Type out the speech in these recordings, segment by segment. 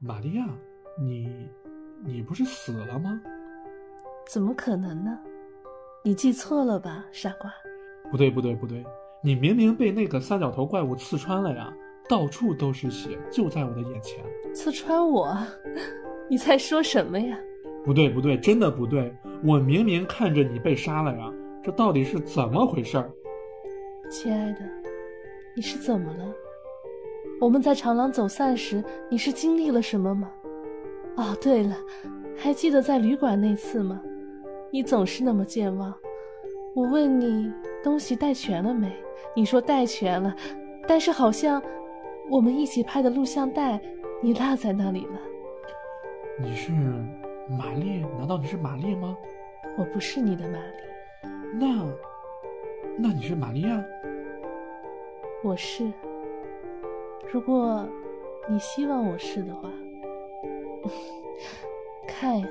玛利亚，你你不是死了吗？怎么可能呢？你记错了吧，傻瓜！不对不对不对，你明明被那个三角头怪物刺穿了呀，到处都是血，就在我的眼前。刺穿我？你在说什么呀？不对不对，真的不对，我明明看着你被杀了呀，这到底是怎么回事儿？亲爱的，你是怎么了？我们在长廊走散时，你是经历了什么吗？哦，对了，还记得在旅馆那次吗？你总是那么健忘。我问你东西带全了没？你说带全了，但是好像我们一起拍的录像带你落在那里了。你是玛丽？难道你是玛丽吗？我不是你的玛丽。那，那你是玛利亚？我是。如果你希望我是的话，看呀，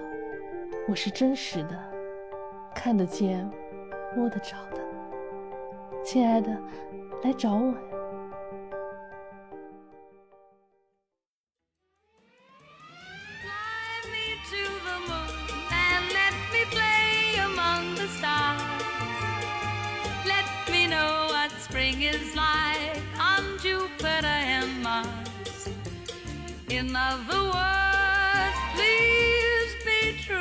我是真实的，看得见，摸得着的。亲爱的，来找我呀。the world please be true。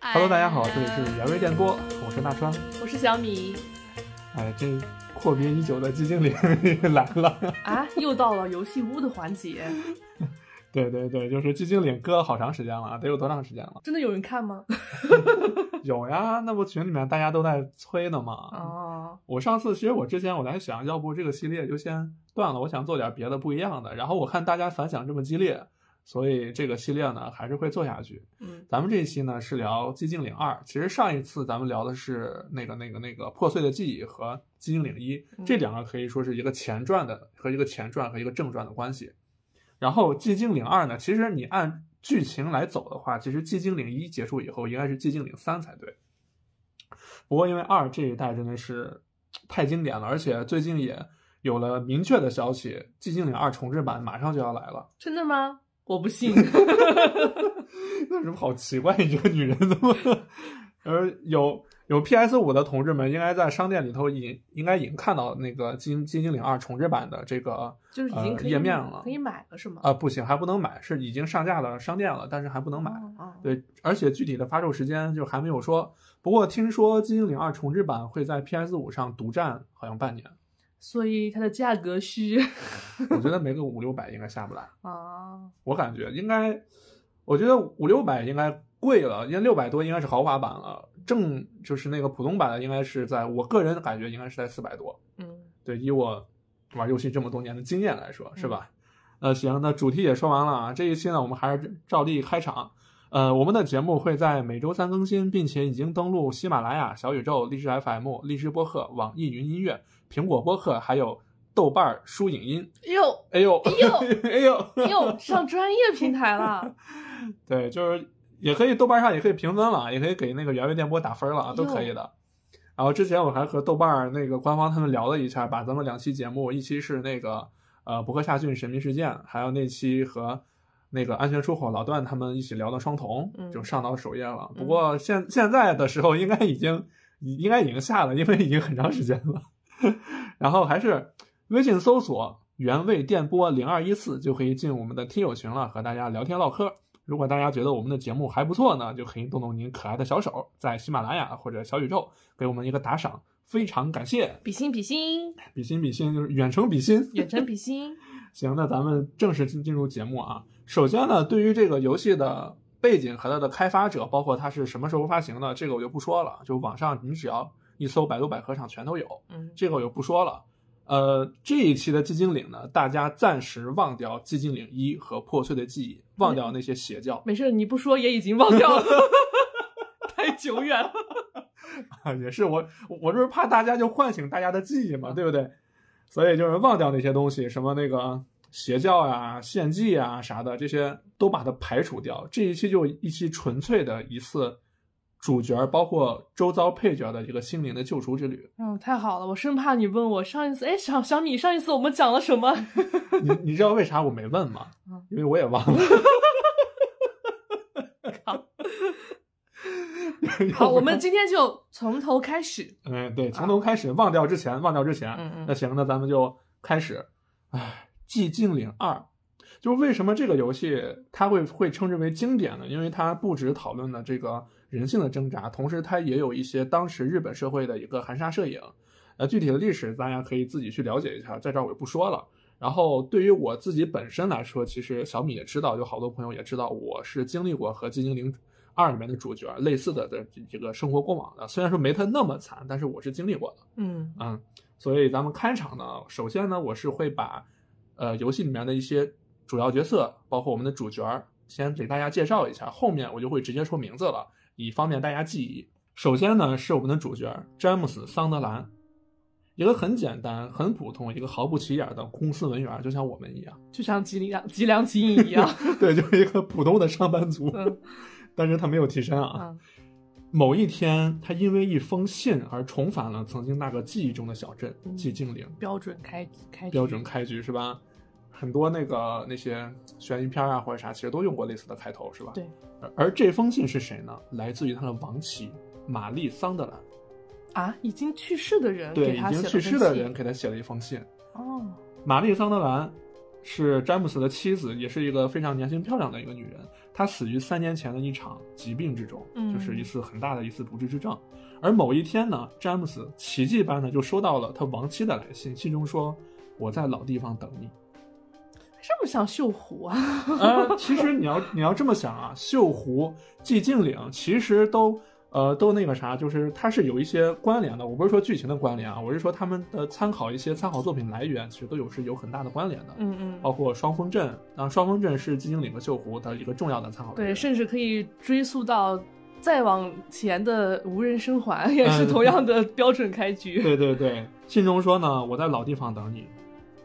Hello 大家好，这里是圆味电锅，我是大川，我是小米。哎，这阔别已久的寂静岭来了，啊，又到了游戏屋的环节。对对对，就是寂静岭搁了好长时间了，得有多长时间了？真的有人看吗？有呀，那不群里面大家都在催呢嘛。哦，我上次其实我之前我在想，要不这个系列就先断了，我想做点别的不一样的。然后我看大家反响这么激烈，所以这个系列呢还是会做下去。嗯，咱们这一期呢是聊《寂静岭二》，其实上一次咱们聊的是那个那个那个破碎的记忆和《寂静岭一》，嗯这两个可以说是一个前传的和一个前传和一个正传的关系。然后《寂静岭二》呢，其实你按剧情来走的话，其实《寂静岭一》结束以后应该是《寂静岭三》才对。不过因为二这一代真的是太经典了，而且最近也有了明确的消息，《寂静岭二》重制版马上就要来了。真的吗？我不信。那什么好奇怪，你这个女人怎么？呃，有有 PS 五的同志们应该在商店里头已应该已经看到那个《金金精灵二》重制版的这个就是已经呃可以页面了可以买了是吗？啊、不行，还不能买，是已经上架了商店了，但是还不能买。哦哦，对，而且具体的发售时间就还没有说。不过听说《金精灵二》重制版会在 PS 五上独占，好像半年。所以它的价格是 我觉得 没个五六百应该下不来。啊，我感觉应该，我觉得五六百应该贵了，因为六百多应该是豪华版了，正就是那个普通版的应该是在我个人感觉应该是在四百多。嗯，对，以我玩游戏这么多年的经验来说，是吧？呃，行，那主题也说完了啊，这一期呢，我们还是照例开场。呃，我们的节目会在每周三更新，并且已经登录喜马拉雅、小宇宙、荔枝 FM、荔枝播客、网易云音乐、苹果播客，还有豆瓣儿书影音。哟哎呦，哎呦 哎呦，哟，上专业平台了，对，就是也可以豆瓣上也可以评分了，也可以给那个原味电波打分了啊，都可以的。然后之前我还和豆瓣那个官方他们聊了一下，把咱们两期节目，一期是那个呃博克夏郡神秘事件，还有那期和那个安全出口老段他们一起聊的双瞳，嗯就上到首页了。不过现现在的时候应该已经应该已经下了，因为已经很长时间了。然后还是微信搜索“原味电波零二一四”就可以进我们的听友群了，和大家聊天唠嗑。如果大家觉得我们的节目还不错呢，就可以动动您可爱的小手，在喜马拉雅或者小宇宙给我们一个打赏，非常感谢。比心比心，比心比心就是远程比心，远程比心，行，那咱们正式进进入节目啊。首先呢，对于这个游戏的背景和它的开发者，包括它是什么时候发行的，这个我就不说了。就网上你只要一搜百度百科上全都有，嗯，这个我就不说了。呃，这一期的寂静岭呢，大家暂时忘掉寂静岭一和破碎的记忆，忘掉那些邪教没事，你不说也已经忘掉了，太久远了。啊，也是我我就是怕大家就唤醒大家的记忆嘛，对不对？所以就是忘掉那些东西，什么那个邪教呀、献祭啊啥的，这些都把它排除掉。这一期就一期纯粹的一次主角包括周遭配角的一个心灵的救赎之旅。嗯，太好了，我生怕你问我上一次，哎，小小米上一次我们讲了什么？你你知道为啥我没问吗嗯？因为我也忘了。好，我们今天就从头开始。嗯，对，从头开始，忘掉之前，忘掉之前。嗯嗯那行，那咱们就开始。唉，《寂静岭二》，就是为什么这个游戏它会会称之为经典呢？因为它不止讨论了这个人性的挣扎，同时它也有一些当时日本社会的一个含沙射影。呃，具体的历史大家可以自己去了解一下，在这儿我就不说了。然后对于我自己本身来说，其实小米也知道，有好多朋友也知道，我是经历过和《寂静岭二》里面的主角类似的的这个生活过往的。虽然说没他那么惨，但是我是经历过的。嗯嗯，所以咱们开场呢，首先呢，我是会把呃游戏里面的一些主要角色，包括我们的主角儿，先给大家介绍一下，后面我就会直接说名字了，以方便大家记忆。首先呢，是我们的主角詹姆斯·桑德兰，一个很简单、很普通、一个毫不起眼的公司文员，就像我们一样，就像吉良吉良吉影一样。对，就是一个普通的上班族，嗯但是他没有替身啊。嗯某一天，他因为一封信而重返了曾经那个记忆中的小镇嗯寂静岭。标准开开标准开局是吧？很多那个那些悬疑片啊或者啥，其实都用过类似的开头是吧？对。而而这封信是谁呢？来自于他的亡妻玛丽桑德兰，啊，已经去世的人对，已经去世的人给他写了一封信。哦，玛丽桑德兰是詹姆斯的妻子，也是一个非常年轻漂亮的一个女人。她死于三年前的一场疾病之中，嗯就是一次很大的一次不治之症。而某一天呢，詹姆斯奇迹般的就收到了他亡妻的来信，信中说：“我在老地方等你。”这么像锈湖啊？呃，其实你要你要这么想啊，锈湖、寂静岭其实都呃都那个啥，就是它是有一些关联的。我不是说剧情的关联啊，我是说他们的参考一些参考作品来源，其实都有是有很大的关联的。嗯嗯，包括双峰镇，啊，双峰镇是寂静岭和锈湖的一个重要的参考对，甚至可以追溯到再往前的无人生还，也是嗯同样的标准开局。对对对，信中说呢，我在老地方等你。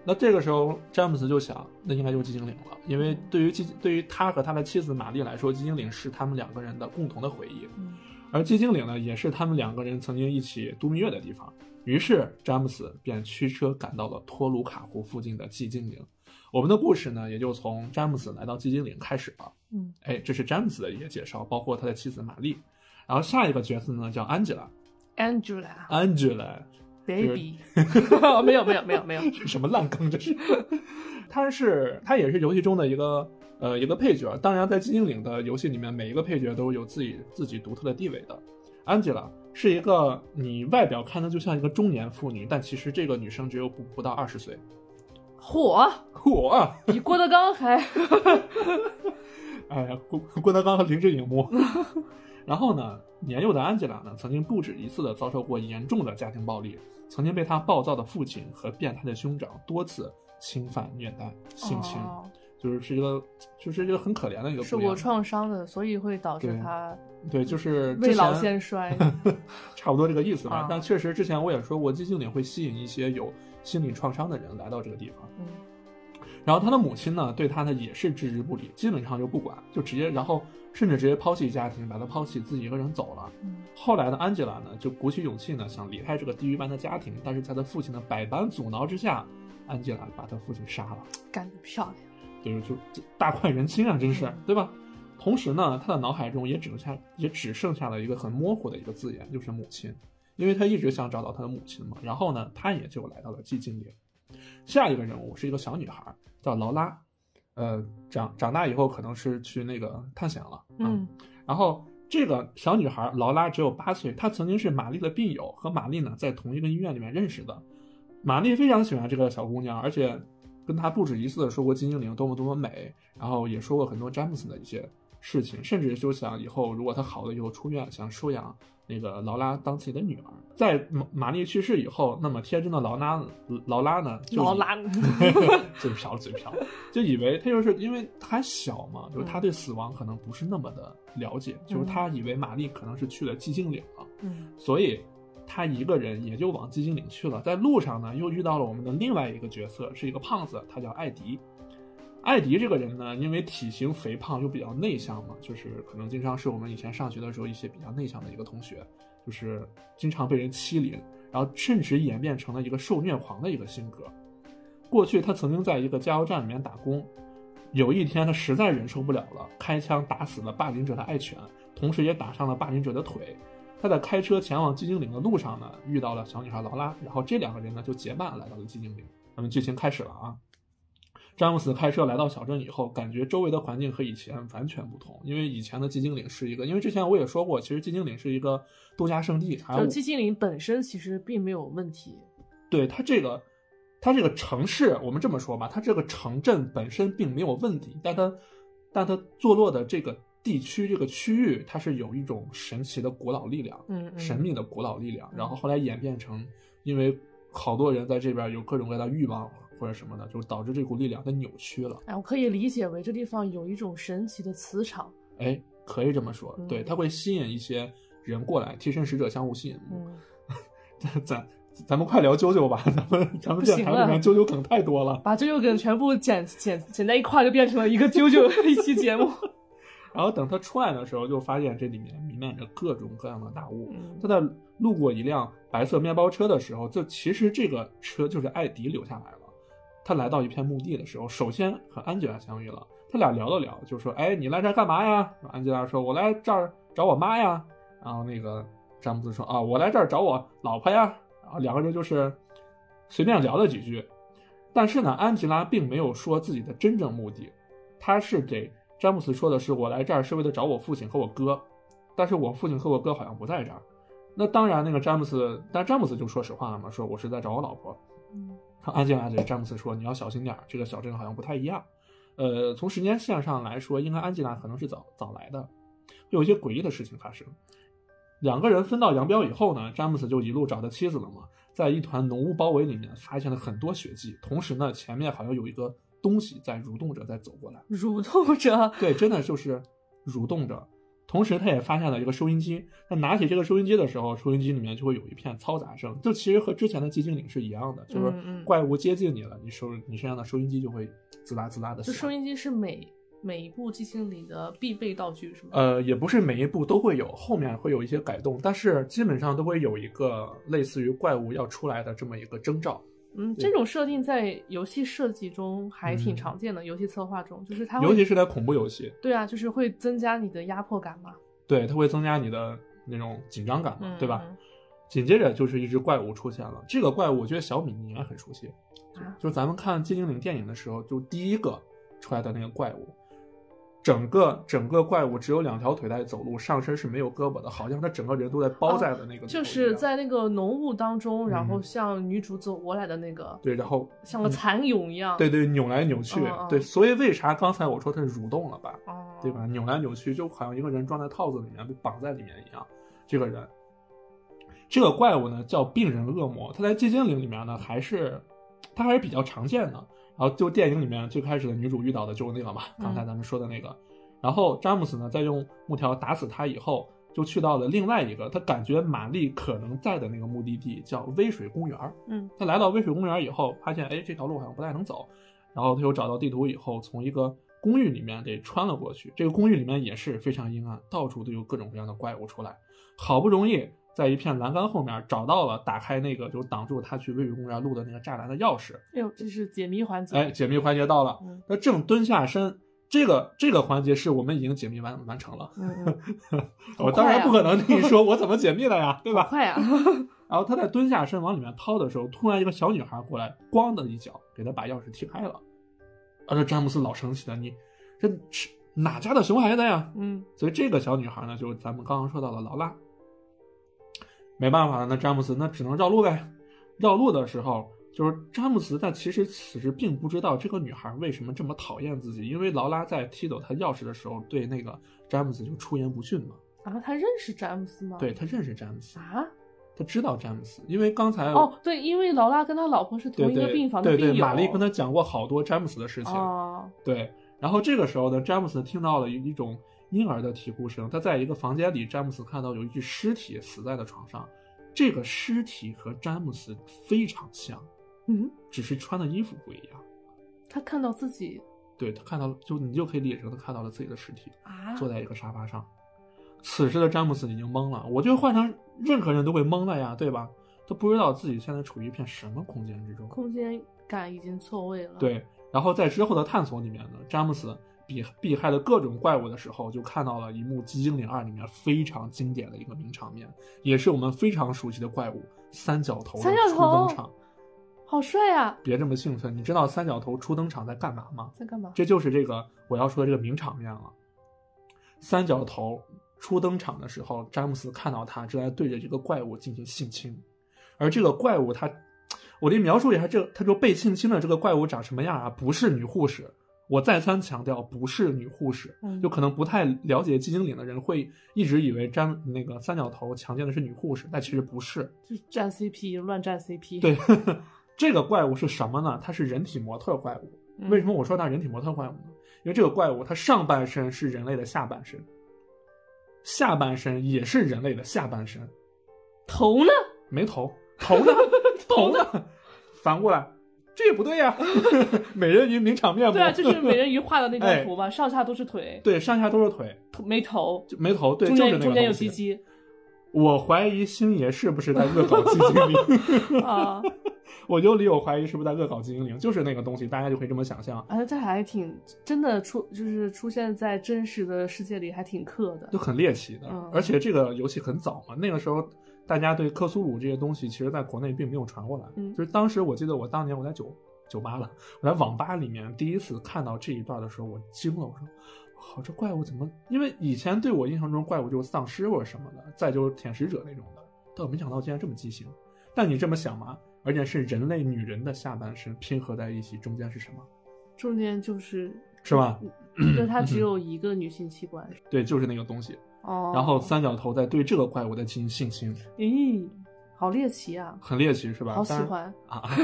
那这个时候，詹姆斯就想，那应该就是寂静岭了，因为对于寂对于他和他的妻子玛丽来说，寂静岭是他们两个人的共同的回忆。嗯而寂静岭呢，也是他们两个人曾经一起度蜜月的地方。于是詹姆斯便驱车赶到了托鲁卡湖附近的寂静岭。我们的故事呢，也就从詹姆斯来到寂静岭开始了。嗯哎，这是詹姆斯的一个介绍，包括他的妻子玛丽。然后下一个角色呢叫安吉拉，Angela，Angela baby，没有没有没有没有，是 什么烂梗？这是，他是他也是游戏中的一个呃一个配角。当然，在寂静岭的游戏里面，每一个配角都有自己自己独特的地位的。Angela 是一个你外表看的就像一个中年妇女，但其实这个女生只有不不到二十岁。火嚯啊！比郭德纲还 哎呀，郭郭德纲和林志颖木。然后呢，年幼的安吉拉呢，曾经不止一次的遭受过严重的家庭暴力，曾经被他暴躁的父亲和变态的兄长多次侵犯、虐待、性侵，哦就是是一个，就是一个很可怜的一个受过。创伤的，所以会导致他对，就是未老先衰。差不多这个意思吧。啊但确实之前我也说过，寂静岭会吸引一些有心理创伤的人来到这个地方。嗯然后他的母亲呢，对他呢也是置之不理，基本上就不管，就直接，然后甚至直接抛弃家庭，把他抛弃，自己一个人走了。嗯后来呢安吉拉呢，就鼓起勇气呢，想离开这个地狱般的家庭，但是在他父亲的百般阻挠之下，安吉拉把他父亲杀了，干得漂亮。就是就就大快人心啊，真是嗯 对吧？同时呢，他的脑海中也只剩下也只剩下了一个很模糊的一个字眼，就是母亲，因为他一直想找到他的母亲嘛。然后呢，他也就来到了寂静岭。下一个人物是一个小女孩，叫劳拉，呃，长长大以后可能是去那个探险了，啊嗯然后这个小女孩劳拉只有八岁，她曾经是玛丽的病友，和玛丽呢在同一个医院里面认识的。玛丽非常喜欢这个小姑娘，而且跟她不止一次的说过金精灵多么多么美，然后也说过很多詹姆斯的一些事情，甚至就想以后如果她好了以后出院，想收养那个劳拉当自己的女儿。在玛玛丽去世以后，那么天真的劳拉劳拉呢，劳拉，嘴瓢嘴瓢，就以为他就是因为他还小嘛，就是他对死亡可能不是那么的了解，就是他以为玛丽可能是去了寂静岭了，嗯所以他一个人也就往寂静岭去了。在路上呢，又遇到了我们的另外一个角色，是一个胖子，他叫艾迪。艾迪这个人呢，因为体型肥胖又比较内向嘛，就是可能经常是我们以前上学的时候一些比较内向的一个同学，就是经常被人欺凌，然后甚至演变成了一个受虐狂的一个性格。过去他曾经在一个加油站里面打工，有一天他实在忍受不了了，开枪打死了霸凌者的爱犬，同时也打伤了霸凌者的腿。他在开车前往寂静岭的路上呢，遇到了小女孩劳拉，然后这两个人呢就结伴来到了寂静岭。那么剧情开始了啊！詹姆斯开车来到小镇以后，感觉周围的环境和以前完全不同，因为以前的寂静岭是一个，因为之前我也说过，其实寂静岭是一个度假胜地，还有就寂静岭本身其实并没有问题。对它这个，它这个城市，我们这么说吧，它这个城镇本身并没有问题，但它，但它坐落的这个地区、这个区域，它是有一种神奇的古老力量，嗯嗯神秘的古老力量，然后后来演变成，因为好多人在这边有各种各样的欲望或者什么的，就导致这股力量它扭曲了。哎，我可以理解为这地方有一种神奇的磁场。哎，可以这么说，嗯对，它会吸引一些人过来，替身使者相互吸引。嗯，咱咱们快聊啾啾吧，咱们咱们不行电台里面了啾啾梗太多了。把啾啾梗全部剪剪剪在一块儿，就变成了一个啾啾一期节目。然后等他出来的时候，就发现这里面弥漫着各种各样的大雾。嗯他在路过一辆白色面包车的时候，就其实这个车就是艾迪留下来了。他来到一片墓地的时候，首先和安吉拉相遇了，他俩聊了聊，就说：“哎，你来这儿干嘛呀？”安吉拉说：“我来这儿找我妈呀。”然后那个詹姆斯说：“啊，我来这儿找我老婆呀。”然后两个人就是随便聊了几句，但是呢，安吉拉并没有说自己的真正目的，他是给詹姆斯说的是：“我来这儿是为了找我父亲和我哥，但是我父亲和我哥好像不在这儿。”那当然，那个詹姆斯，但詹姆斯就说实话了嘛，说我是在找我老婆。安吉拉对詹姆斯说：“你要小心点儿，这个小镇好像不太一样。呃，从时间线上来说，应该安吉拉可能是早早来的，有一些诡异的事情发生。两个人分道扬镳以后呢，詹姆斯就一路找他妻子了嘛，在一团浓雾包围里面发现了很多血迹，同时呢，前面好像有一个东西在蠕动着在走过来。蠕动着，对，真的就是蠕动着。同时，他也发现了一个收音机。他拿起这个收音机的时候，收音机里面就会有一片嘈杂声，就其实和之前的寂静岭是一样的，就是怪物接近你了，你收你身上的收音机就会滋啦滋啦的就响。收音机是每每一部寂静岭的必备道具，是吗？呃，也不是每一部都会有，后面会有一些改动，但是基本上都会有一个类似于怪物要出来的这么一个征兆。嗯，这种设定在游戏设计中还挺嗯。常见的，游戏策划中，就是它，尤其是在恐怖游戏，对啊，就是会增加你的压迫感嘛，对，它会增加你的那种紧张感嘛，嗯，对吧？嗯？紧接着就是一只怪物出现了，这个怪物我觉得小米你应该很熟悉，啊。就是咱们看《寂静岭》电影的时候，就第一个出来的那个怪物，整个整个怪物只有两条腿在走路，上身是没有胳膊的，好像他整个人都在包在的那个就是在那个浓雾当中，然后嗯像女主走过来的那个，对，然后像个蚕蛹一样，对对扭来扭去，对，所以为啥刚才我说它是蠕动了吧，哦，对吧？？扭来扭去，就好像一个人装在套子里面被绑在里面一样。这个人，这个怪物呢叫病人恶魔，他在寂静岭里面呢还是它还是比较常见的。然后就电影里面最开始的女主遇到的就是那个嘛，嗯刚才咱们说的那个。然后詹姆斯呢在用木条打死他以后，就去到了另外一个他感觉玛丽可能在的那个目的地，叫微水公园。嗯他来到微水公园以后，发现哎这条路好像不太能走，然后他又找到地图以后，从一个公寓里面给穿了过去。这个公寓里面也是非常阴暗，到处都有各种各样的怪物出来。好不容易在一片栏杆后面找到了打开那个就挡住他去微水公园路的那个栅栏的钥匙，哎呦，这是解谜环节，哎，解谜环节到了嗯，他正蹲下身。这个这个环节是我们已经解密完完成了，嗯嗯，我当然不可能跟你说我怎么解密的呀，对吧？快呀！然后他在蹲下身往里面掏的时候，突然一个小女孩过来，咣的一脚给他把钥匙踢开了。啊，这詹姆斯老生气了，你这是哪家的熊孩子呀？嗯所以这个小女孩呢，就是咱们刚刚说到的劳拉。没办法了，那詹姆斯那只能绕路呗。绕路的时候，就是詹姆斯，但其实此时并不知道这个女孩为什么这么讨厌自己，因为劳拉在踢走他钥匙的时候，对那个詹姆斯就出言不逊嘛。然后他认识詹姆斯吗？对他认识詹姆斯，啊，他知道詹姆斯，因为刚才哦，对，因为劳拉跟他老婆是对对同一个病房的病友，对对，玛丽跟他讲过好多詹姆斯的事情。哦，对，然后这个时候呢，詹姆斯听到了一一种婴儿的啼哭声。他在一个房间里，詹姆斯看到有一具尸体死在了床上，这个尸体和詹姆斯非常像，嗯，只是穿的衣服不一样。他看到自己对他看到了，就你就可以理解成他看到了自己的尸体，啊，坐在一个沙发上。此时的詹姆斯已经懵了，我觉得换成任何人都会懵了呀，对吧？他不知道自己现在处于一片什么空间之中。空间感已经错位了。，对，然后在之后的探索里面呢，詹姆斯避避害的各种怪物的时候，就看到了一幕《寂静岭二》里面非常经典的一个名场面，也是我们非常熟悉的怪物三角头的三角初头登场。好帅啊！别这么兴奋，你知道三角头初登场在干嘛吗？在干嘛？这就是这个我要说的这个名场面了。三角头初登场的时候，詹姆斯看到他正在对着这个怪物进行性侵，而这个怪物他，我得描述一下这他说被性侵的这个怪物长什么样啊？不是女护士，我再三强调不是女护士，嗯就可能不太了解寂静岭的人会一直以为占那个三角头强奸的是女护士，但其实不是。就是站 CP，乱占 CP。对呵呵，这个怪物是什么呢？它是人体模特怪物。嗯为什么我说它是人体模特怪物呢？因为这个怪物它上半身是人类的下半身，下半身也是人类的下半身，头呢？没头，头呢？头呢？反过来，这也不对呀、美人鱼名场面嘛？对啊，就是美人鱼画的那哎张图吧，上下都是腿，对，上下都是腿，头没头，就没头，对，中就是中间有东西鸡鸡我怀疑星爷是不是在恶搞寂静岭？啊，我就理我怀疑是不是在恶搞寂静岭，就是那个东西，大家就可以这么想象。而且这还挺真的出，就是出现在真实的世界里，还挺克的就。很猎奇的。嗯而且这个游戏很早嘛，那个时候大家对克苏鲁这些东西，其实在国内并没有传过来。嗯就是当时我记得我当年我在酒酒吧了，我在网吧里面第一次看到这一段的时候，我惊了，我说。好，这怪物怎么？因为以前对我印象中怪物就是丧尸或者什么的，再就是舔食者那种的，但我没想到竟然这么畸形。但你这么想嘛，而且是人类女人的下半身拼合在一起，中间是什么？中间就是是吧？就它只有一个女性器官。对，就是那个东西。哦，然后三角头在对这个怪物在进行性侵，咦，好猎奇啊，很猎奇是吧？好喜欢。啊！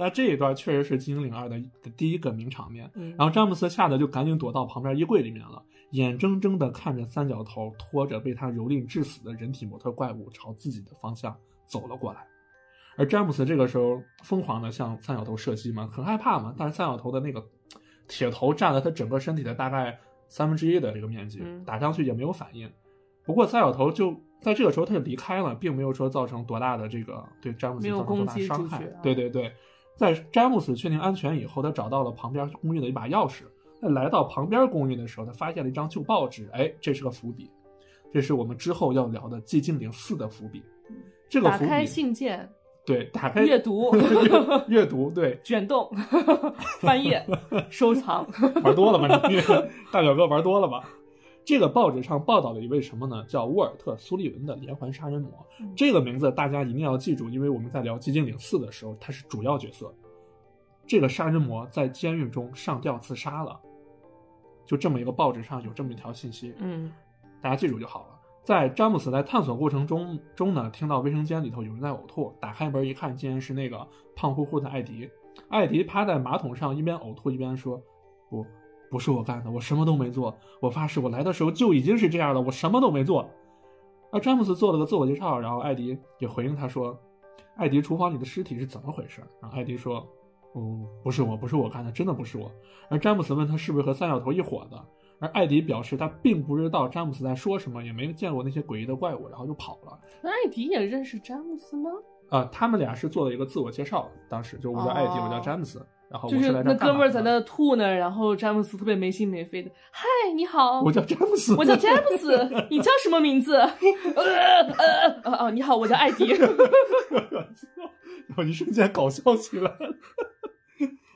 那这一段确实是《寂静岭二》的的第一个名场面。嗯然后詹姆斯吓得就赶紧躲到旁边衣柜里面了，眼睁睁地看着三角头拖着被他蹂躏致死的人体模特怪物朝自己的方向走了过来。而詹姆斯这个时候疯狂地向三角头射击嘛，很害怕嘛，但是三角头的那个铁头占了他整个身体的大概三分之一的这个面积，嗯打上去也没有反应。不过三角头就在这个时候他就离开了，并没有说造成多大的这个对詹姆斯造成多大伤害啊。对对对，在詹姆斯确定安全以后，他找到了旁边公寓的一把钥匙。在来到旁边公寓的时候，他发现了一张旧报纸，哎，这是个伏笔，这是我们之后要聊的《寂静岭四》的伏笔。这个伏笔打开信件，对，打开阅读阅 阅读，对，卷动，翻页，收藏。玩多了吧你？大表哥玩多了吧？这个报纸上报道了一位什么呢？叫沃尔特·苏利文的连环杀人魔。嗯这个名字大家一定要记住，因为我们在聊《寂静岭四》的时候，他是主要角色。这个杀人魔在监狱中上吊自杀了，就这么一个报纸上有这么一条信息，嗯大家记住就好了。在詹姆斯在探索过程中中呢，听到卫生间里头有人在呕吐，打开门一看，竟然是那个胖乎乎的艾迪。艾迪趴在马桶上，一边呕吐一边说：“不，不是我干的，我什么都没做。我发誓，我来的时候就已经是这样了，我什么都没做。”而詹姆斯做了个自我介绍，然后艾迪也回应他说：“艾迪，厨房里的尸体是怎么回事？”然后艾迪说：“嗯，不是我，不是我干的，真的不是我。”而詹姆斯问他是不是和三角头一伙的，而艾迪表示他并不知道詹姆斯在说什么，也没见过那些诡异的怪物，然后就跑了。那艾迪也认识詹姆斯吗？啊、他们俩是做了一个自我介绍，当时就我叫艾迪，哦我叫詹姆斯，然后我就是那哥们儿在那吐呢，然后詹姆斯特别没心没肺的，嗨，你好，我叫詹姆斯，我叫詹姆斯，你叫什么名字？呃呃呃哦，你好，我叫艾迪。然后一瞬间搞笑起来了。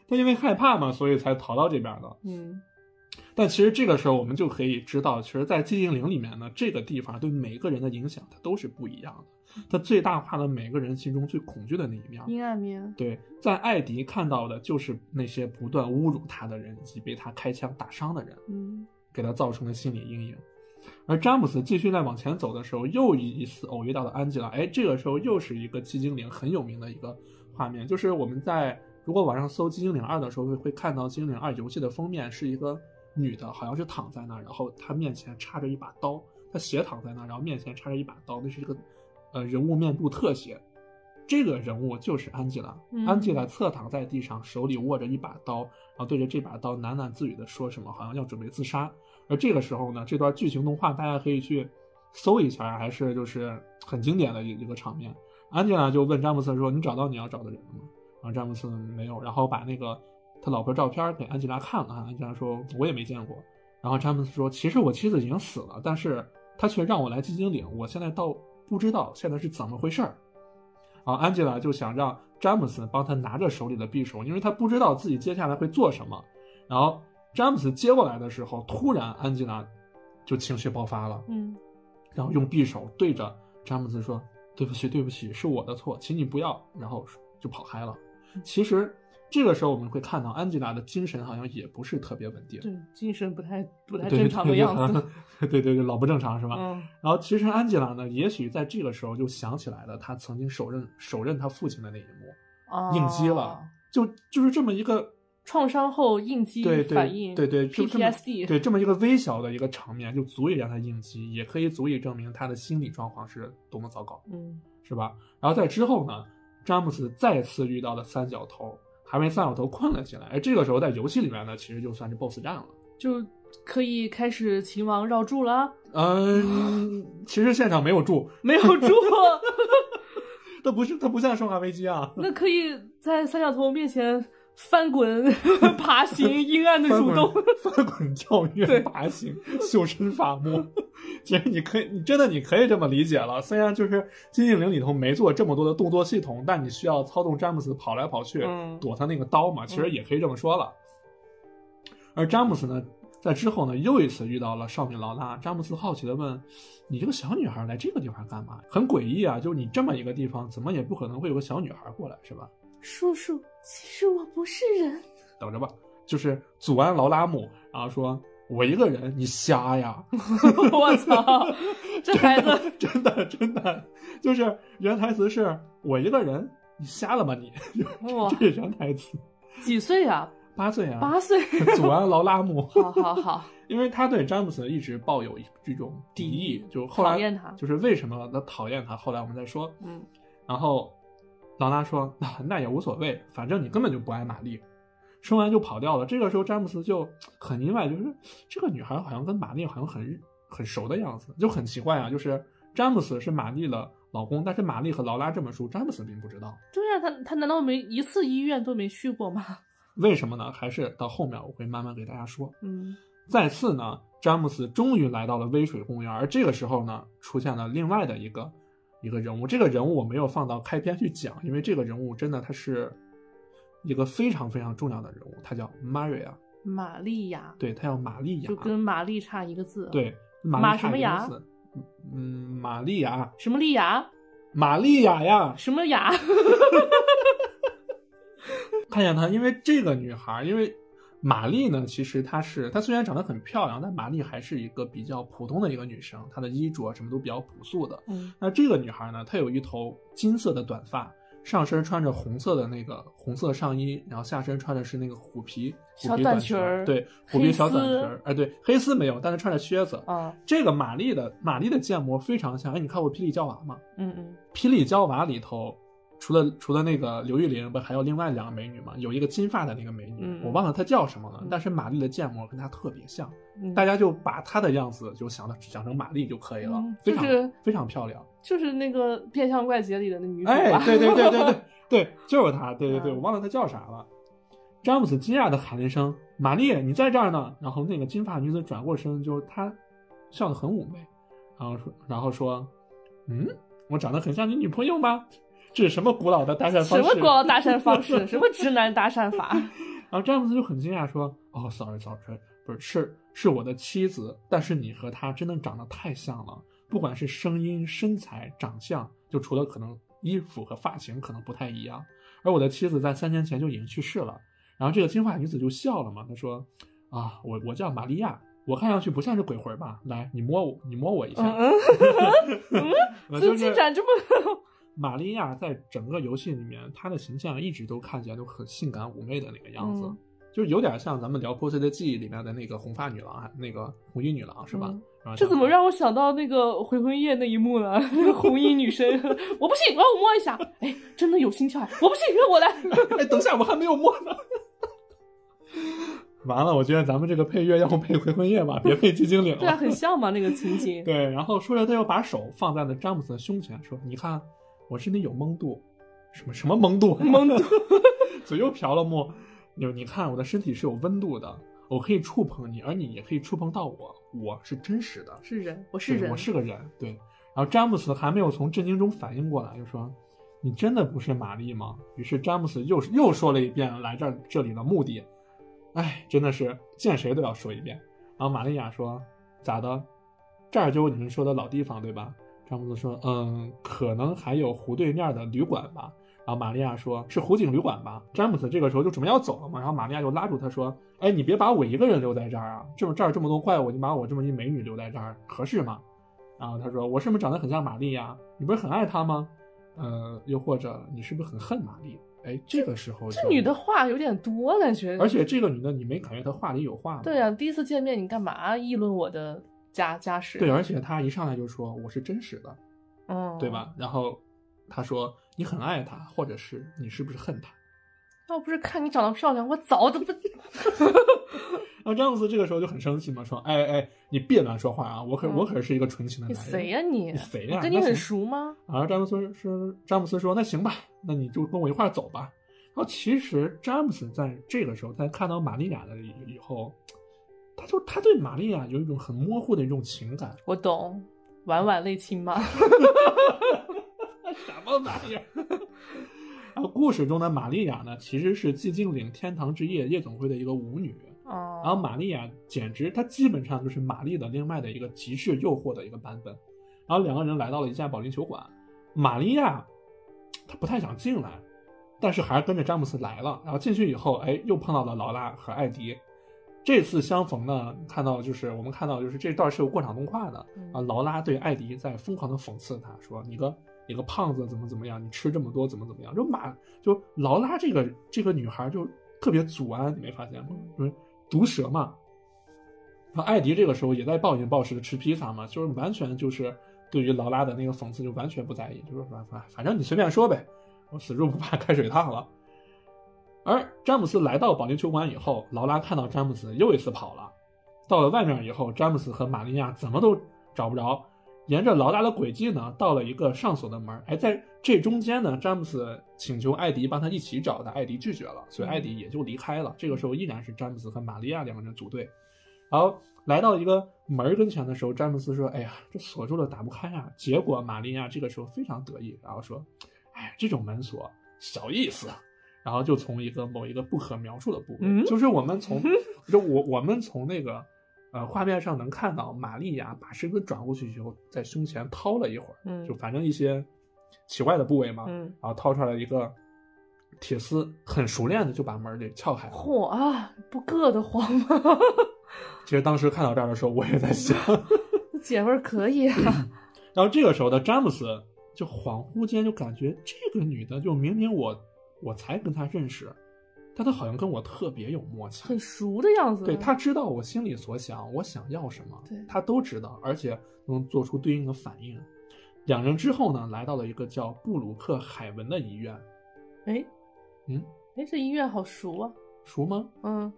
他因为害怕嘛，所以才逃到这边的。嗯但其实这个时候，我们就可以知道，其实，在寂静岭里面呢，这个地方对每个人的影响，它都是不一样的。它最大化了每个人心中最恐惧的那一面。阴暗面。对，在艾迪看到的就是那些不断侮辱他的人，以及被他开枪打伤的人，嗯给他造成的心理阴影。而詹姆斯继续在往前走的时候，又一次偶遇到了安吉拉。哎，这个时候又是一个寂静岭很有名的一个画面，就是我们在如果网上搜《寂静岭二》的时候，会会看到《寂静岭二》游戏的封面是一个女的，好像是躺在那儿，然后她面前插着一把刀，她斜躺在那儿，然后面前插着一把刀，那是一个呃人物面部特写。这个人物就是安吉拉。嗯安吉拉侧躺在地上，手里握着一把刀，然后对着这把刀喃喃自语的说什么，好像要准备自杀。而这个时候呢，这段剧情动画大家可以去搜一下，还是就是很经典的一一个场面。安吉拉就问詹姆斯说：“你找到你要找的人了吗？”然后詹姆斯没有，然后把那个他老婆照片给安吉拉看了看，安吉拉说：“我也没见过。”然后詹姆斯说：“其实我妻子已经死了，但是他却让我来寂静岭，我现在倒不知道现在是怎么回事儿。”然后安吉拉就想让詹姆斯帮他拿着手里的匕首，因为他不知道自己接下来会做什么。然后詹姆斯接过来的时候，突然安吉拉就情绪爆发了，嗯然后用匕首对着詹姆斯说：“对不起，对不起，是我的错，请你不要。”然后就跑开了。其实这个时候我们会看到安吉拉的精神好像也不是特别稳定，对，精神不太不太正常的样子。对对对对，老不正常是吧？嗯然后其实安吉拉呢，也许在这个时候就想起来了，他曾经手刃手刃他父亲的那一幕，哦应激了，就就是这么一个创伤后应激反应，对对 PTSD 对这么一个微小的一个场面，就足以让他应激，也可以足以证明他的心理状况是多么糟糕，嗯是吧？然后在之后呢，詹姆斯再次遇到了三角头，还被三角头困了起来。而这个时候在游戏里面呢，其实就算是 BOSS 战了。就可以开始秦王绕柱了。嗯，其实现场没有柱，没有柱，它不是它不像《生化危机》啊，那可以在三角头面前翻滚、爬行、阴暗的蠕动。翻滚、跳跃、对爬行、修身法目。其实你可以，你真的你可以这么理解了。虽然就是《寂静岭》里头没做这么多的动作系统，但你需要操纵詹姆斯跑来跑去，嗯躲他那个刀嘛，其实也可以这么说了。而詹姆斯呢，在之后呢，又一次遇到了少女劳拉。詹姆斯好奇的问：“你这个小女孩来这个地方干嘛？很诡异啊！就是你这么一个地方，怎么也不可能会有个小女孩过来，是吧？”叔叔，其实我不是人。等着吧，就是祖安劳拉姆，然后说：“我一个人，你瞎呀？”我操，这孩子真的真的就是原台词是我一个人，你瞎了吗你？哇 这是原台词，几岁啊？八岁啊，八岁。祖安劳拉姆，好好好，因为他对詹姆斯一直抱有这种敌意，就后来讨厌他就是为什么他讨厌他，后来我们再说。嗯，然后劳拉说：“那那也无所谓，反正你根本就不爱玛丽。”说完就跑掉了。这个时候詹姆斯就很意外，就是这个女孩好像跟玛丽好像很很熟的样子，就很奇怪啊。就是詹姆斯是玛丽的老公，但是玛丽和劳拉这本书，詹姆斯并不知道。对呀、他他难道没一次医院都没去过吗？为什么呢？还是到后面我会慢慢给大家说。嗯再次呢，詹姆斯终于来到了微水公园，而这个时候呢，出现了另外的一个一个人物。这个人物我没有放到开篇去讲，因为这个人物真的他是一个非常非常重要的人物，他叫 Maria，玛利亚对，他叫玛利亚就，跟玛丽差一个字。，对，玛玛丽什么字，嗯，玛利亚，什么利亚？玛利亚呀，什么雅？看见她，因为这个女孩，因为玛丽呢，其实她是她虽然长得很漂亮，但玛丽还是一个比较普通的一个女生，她的衣着什么都比较朴素的。嗯那这个女孩呢，她有一头金色的短发，上身穿着红色的那个红色上衣，然后下身穿的是那个虎皮虎小短裙儿对，虎皮小短裙儿，哎，对，黑丝没有，但是穿着靴子。啊这个玛丽的玛丽的建模非常像，哎，你看过《霹雳娇娃》吗？嗯嗯《霹雳娇娃》里头，除了除了那个刘玉玲，不还有另外两个美女吗？有一个金发的那个美女，嗯我忘了她叫什么了嗯。但是玛丽的建模跟她特别像，嗯，大家就把她的样子就想到想成玛丽就可以了，嗯非常、就是非常漂亮。就是那个《变相怪杰》里的那女主哎？，对对对对对 对，就是她，对对对，嗯我忘了她叫啥了。詹姆斯惊讶的喊了一声：“玛丽，你在这儿呢！”然后那个金发女子转过身，就是她笑得很妩媚，然后说，然后说：“嗯，我长得很像你女朋友吗？这是什么古老的搭讪方式？”什么古老搭讪方式？什么直男搭讪法？然后詹姆斯就很惊讶说：“哦，sorry sorry，不是是是我的妻子，但是你和她真的长得太像了，不管是声音、身材、长相，就除了可能衣服和发型可能不太一样。而我的妻子在三年前就已经去世了。”然后这个金发女子就笑了嘛，她说：“啊，我我叫玛利亚，我看上去不像是鬼魂吧？来，你摸我，你摸我一下。嗯 怎么进展这么？玛利亚在整个游戏里面，她的形象一直都看起来都很性感妩媚的那个样子。嗯就有点像咱们聊《破碎的记忆》里面的那个红发女郎，那个红衣女郎是吧？嗯然后这怎么让我想到那个回魂夜那一幕了？红衣女生，我不信，让我摸一下。哎，真的有心跳，我不信，让我来。哎，等下我还没有摸呢。完了，我觉得咱们这个配乐要不配《回魂夜》吧，别配《寂静岭》了。对啊，很像嘛那个情景。对，然后说着，他又把手放在了詹姆斯的胸前，说：“你看，我身体有蒙度，什么什么蒙度？蒙度，嘴又瓢了墨。你你看，我的身体是有温度的，我可以触碰你，而你也可以触碰到我，我是真实的，是人，我是人，我是个人。对。然后詹姆斯还没有从震惊中反应过来，就说：‘你真的不是玛丽吗？’于是詹姆斯又又说了一遍来这儿这里的目的。哎，真的是见谁都要说一遍。然后玛利亚说：‘咋的？这儿就是你们说的老地方对吧？’詹姆斯说：‘嗯，可能还有湖对面的旅馆吧。’然后玛利亚说：‘是湖景旅馆吧？’詹姆斯这个时候就准备要走了嘛，然后玛利亚就拉住他说：‘哎，你别把我一个人留在这儿啊！这么这儿这么多怪物，你把我这么一美女留在这儿合适吗？’然后他说：‘我是不是长得很像玛丽亚？你不是很爱她吗？呃，又或者你是不是很恨玛丽？’哎，这个时候这女的话有点多，感觉。而且这个女的你没感觉她话里有话吗？对啊，第一次见面你干嘛议论我的家家事？对，而且他一上来就说我是真实的，嗯，对？吧？然后他说你很爱他，或者是你是不是恨他？要不是看你长得漂亮，我早都不。然后詹姆斯这个时候就很生气嘛，说哎哎，你别乱说话啊！我可、嗯我可是一个纯情的你男人。谁呀你？你谁呀我跟你很熟吗？然后詹姆斯说：“詹姆斯说，那行吧，那你就跟我一块儿走吧。”然后其实詹姆斯在这个时候，在看到玛利亚的以以后，他就他对玛利亚有一种很模糊的一种情感。我懂，晚晚泪亲妈。什么玩意儿？然后故事中的玛利亚呢，其实是寂静岭天堂之夜夜总会的一个舞女。哦。然后玛利亚简直，她基本上就是玛丽的另外的一个极致诱惑的一个版本。然后两个人来到了一家保龄球馆，玛利亚她不太想进来，但是还是跟着詹姆斯来了。然后进去以后，哎，又碰到了劳拉和艾迪。这次相逢呢，看到就是我们看到就是这段是有过场动画的嗯啊。劳拉对艾迪在疯狂的讽刺他说：“你个你个胖子怎么怎么样？你吃这么多怎么怎么样？”就马就劳拉这个这个女孩就特别祖安，你没发现吗？就是毒舌嘛。然后艾迪这个时候也在暴饮暴食的吃披萨嘛，就是完全就是对于劳拉的那个讽刺就完全不在意，就是说反反正你随便说呗，我死猪不怕开水烫了。而詹姆斯来到保龄球馆以后，劳拉看到詹姆斯又一次跑了。到了外面以后，詹姆斯和玛利亚怎么都找不着，沿着劳拉的轨迹呢，到了一个上锁的门。哎，在这中间呢，詹姆斯请求艾迪帮他一起找，但艾迪拒绝了，所以艾迪也就离开了。这个时候依然是詹姆斯和玛利亚两个人组队。然后来到一个门跟前的时候，詹姆斯说：“哎呀，这锁住了，打不开啊！”结果玛利亚这个时候非常得意，然后说：“哎，这种门锁小意思。”然后就从一个某一个不可描述的部位，嗯就是我们从就我我们从那个呃画面上能看到玛利亚把身子转过去以后，在胸前掏了一会儿，嗯就反正一些奇怪的部位嘛，嗯，然后掏出来一个铁丝，很熟练的就把门给撬开了。嚯啊，不硌得慌吗？其实当时看到这儿的时候，我也在想，姐们儿可以啊。然后这个时候的詹姆斯就恍惚间就感觉这个女的，就明明我我才跟他认识，但他好像跟我特别有默契，很熟的样子。对他知道我心里所想，我想要什么对，她都知道，而且能做出对应的反应。两人之后呢，来到了一个叫布鲁克海文的医院，哎，嗯，哎，这医院好熟啊。熟吗？嗯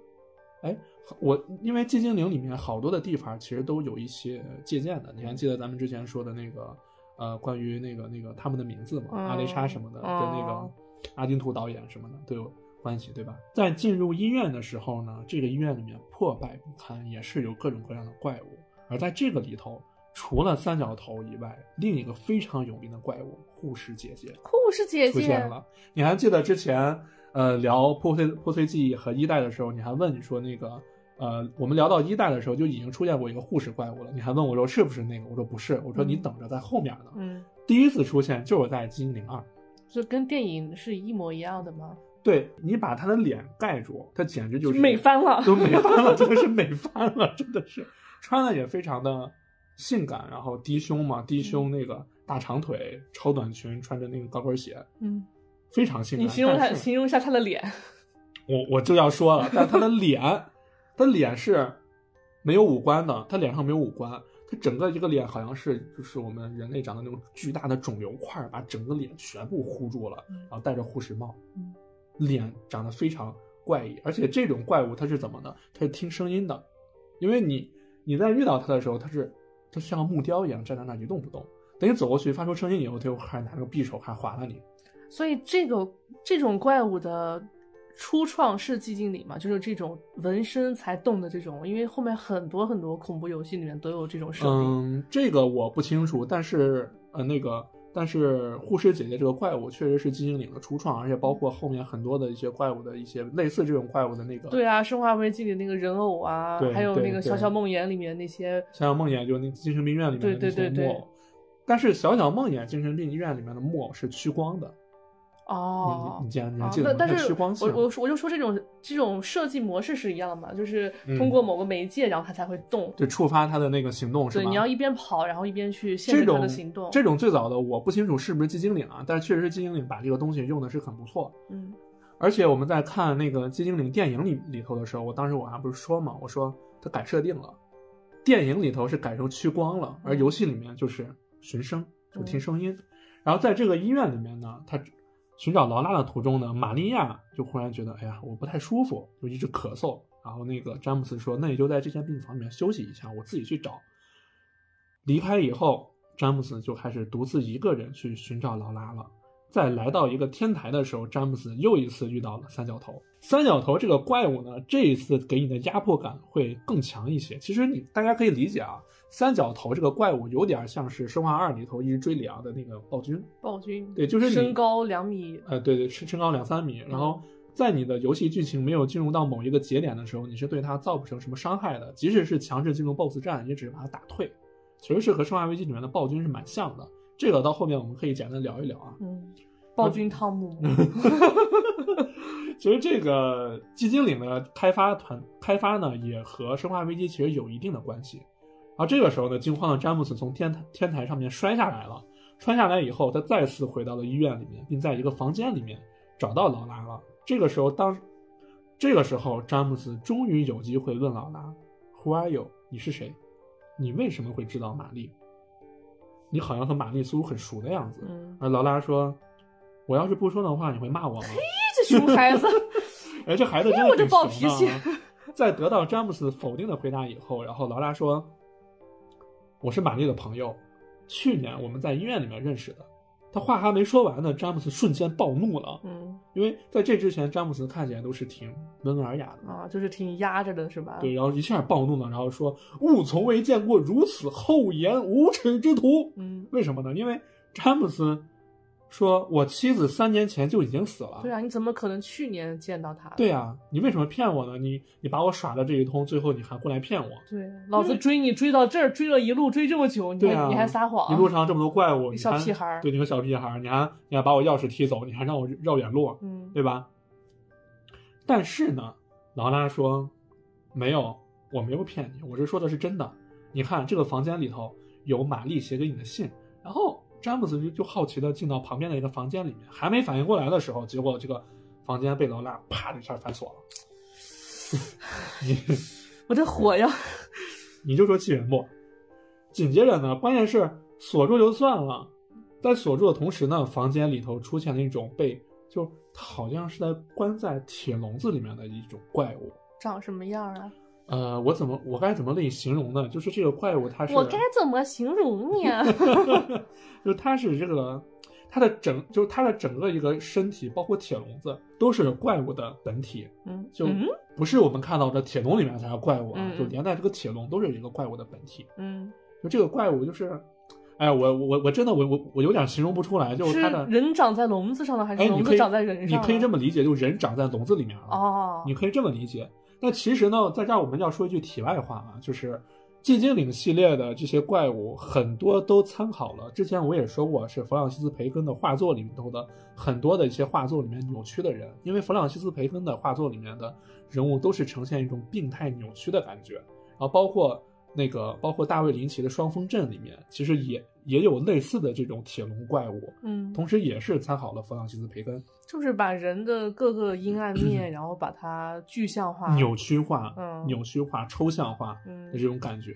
哎，我因为寂静岭里面好多的地方其实都有一些借鉴的，你还记得咱们之前说的那个呃，关于那个那个他们的名字吗，嗯阿雷莎什么的，跟那个哦阿金图导演什么的都有关系，对吧？在进入医院的时候呢，这个医院里面破败不堪，也是有各种各样的怪物，而在这个里头。除了三角头以外，另一个非常有名的怪物护士姐姐护士姐姐出现了。你还记得之前呃聊破碎破碎记忆和一代的时候，你还问你说那个呃，我们聊到一代的时候就已经出现过一个护士怪物了，你还问我说是不是那个？我说不是，我说你嗯等着，在后面呢。嗯，第一次出现就是在《精灵二》，就跟电影是一模一样的吗？对你把他的脸盖住，他简直就是美翻了。都美翻了，真的是美翻了，真的是穿的也非常的性感，然后低胸嘛，低胸那个大长腿，超短裙，穿着那个高跟鞋，嗯，非常性感。你形容一下，但是形容一下她的脸。我我就要说了，但他的脸，他脸是没有五官的，他脸上没有五官，他整个一个脸好像是就是我们人类长的那种巨大的肿瘤块儿，把整个脸全部糊住了，然后戴着护士帽，嗯脸长得非常怪异，而且这种怪物它是怎么呢？它是听声音的，因为你你在遇到它的时候，它是它像木雕一样站在那儿一动不动，等你走过去发出声音以后，它又开始拿那个匕首开始划了你。所以这个这种怪物的初创是寂静岭嘛，就是这种纹身才动的这种，因为后面很多很多恐怖游戏里面都有这种设定。嗯，这个我不清楚，但是呃，那个，但是护士姐姐这个怪物确实是寂静岭的初创，而且包括后面很多的一些怪物的一些类似这种怪物的那个，对啊，《生化危机》里那个人偶啊，还有那个《小小梦魇》里面那些，小小梦魇就是那精神病院里面的对那些对对对木偶，但是小小梦魇精神病医院里面的木偶是趋光的，哦你你，你既然你还啊记得吗？它但但是我我我就说这种这种设计模式是一样的嘛，就是嗯通过某个媒介，然后它才会动。就触发它的那个行动是对，吧？你要一边跑，然后一边去限制它的行动。这种最早的我不清楚是不是寂静岭啊，但是确实是寂静岭把这个东西用的是很不错。嗯而且我们在看那个寂静岭电影里里头的时候，我当时我还不是说嘛，我说它改设定了，电影里头是改成屈光了，而游戏里面就是寻声，就听声音。然后在这个医院里面呢，他寻找劳拉的途中呢，玛利亚就忽然觉得，哎呀，我不太舒服，就一直咳嗽。然后那个詹姆斯说，那你就在这间病房里面休息一下，我自己去找。离开以后，詹姆斯就开始独自一个人去寻找劳拉了。在来到一个天台的时候，詹姆斯又一次遇到了三角头。三角头这个怪物呢，这一次给你的压迫感会更强一些。其实你大家可以理解啊，三角头这个怪物有点像是《生化二》里头一直追里昂的那个暴君。暴君，对就是身高两米，呃，对对，身身高两三米，然后在你的游戏剧情没有进入到某一个节点的时候，你是对它造不成什么伤害的。即使是强制进入 BOSS 战，也只是把它打退。其实是和《生化危机》里面的暴君是蛮像的。这个到后面我们可以简单聊一聊啊。嗯，暴君汤姆，其实这个寂静岭的开发团开发呢，也和《生化危机》其实有一定的关系。然后这个时候呢，惊慌的詹姆斯从天台天台上面摔下来了。摔下来以后，他再次回到了医院里面，并在一个房间里面找到劳拉了。这个时候，当这个时候，詹姆斯终于有机会问劳拉：“Who are you？你是谁？你为什么会知道玛丽？你好像和玛丽似乎很熟的样子。”嗯，而劳拉说：“我要是不说的话，你会骂我吗？”这熊孩子，哎，这孩子真的挺暴脾的啊。在得到詹姆斯否定的回答以后，然后劳拉说：“我是玛丽的朋友，去年我们在医院里面认识的。”他话还没说完呢，詹姆斯瞬间暴怒了，嗯因为在这之前，詹姆斯看起来都是挺温文尔雅的。啊，就是挺压着的，是吧？对，然后一下暴怒了，然后说：“吾从未见过如此厚颜无耻之徒。”嗯，为什么呢？因为詹姆斯说：“我妻子三年前就已经死了。”对啊，你怎么可能去年见到他？对啊、你为什么骗我呢？你你把我耍的这一通，最后你还过来骗我？对，老子追你追到这儿，追了一路追这么久，你还、啊，你还撒谎？一路上这么多怪物，你小屁孩儿对，你个小屁孩儿，你还你还把我钥匙踢走，你还让我绕远路，嗯，对吧？但是呢，劳拉说没有，我没有骗你，我这说的是真的。你看这个房间里头有玛丽写给你的信，然后詹姆斯就就好奇的进到旁边的一个房间里面，还没反应过来的时候，结果这个房间被劳拉啪的一下反锁了。你我这火呀！你就说气人不？紧接着呢，关键是锁住就算了，在锁住的同时呢，房间里头出现了一种被就它好像是在关在铁笼子里面的一种怪物。长什么样啊？呃，我怎么我该怎么给你形容呢？就是这个怪物它是，我该怎么形容你啊？就是它是这个它的整就是它的整个一个身体，包括铁笼子，都是怪物的本体，嗯，就嗯不是我们看到的铁笼里面才是怪物啊，嗯就连带这个铁笼都是一个怪物的本体。嗯，就这个怪物就是，哎，我我我真的我我我有点形容不出来，就是是它的，人长在笼子上的，还是笼子长在人上？你可以这么理解，就人长在笼子里面了。哦，你可以这么理解。那其实呢，在这儿我们要说一句题外话啊，就是寂静岭系列的这些怪物很多都参考了之前我也说过，是弗朗西斯培根的画作里头的很多的一些画作里面扭曲的人，因为弗朗西斯培根的画作里面的人物都是呈现一种病态扭曲的感觉，然后包括那个包括大卫林奇的《双峰镇》里面，其实也也有类似的这种铁笼怪物，嗯，同时也是参考了弗朗西斯培根，就是把人的各个阴暗面，然后把它具象化、扭曲化、嗯扭曲化、抽象化嗯的这种感觉。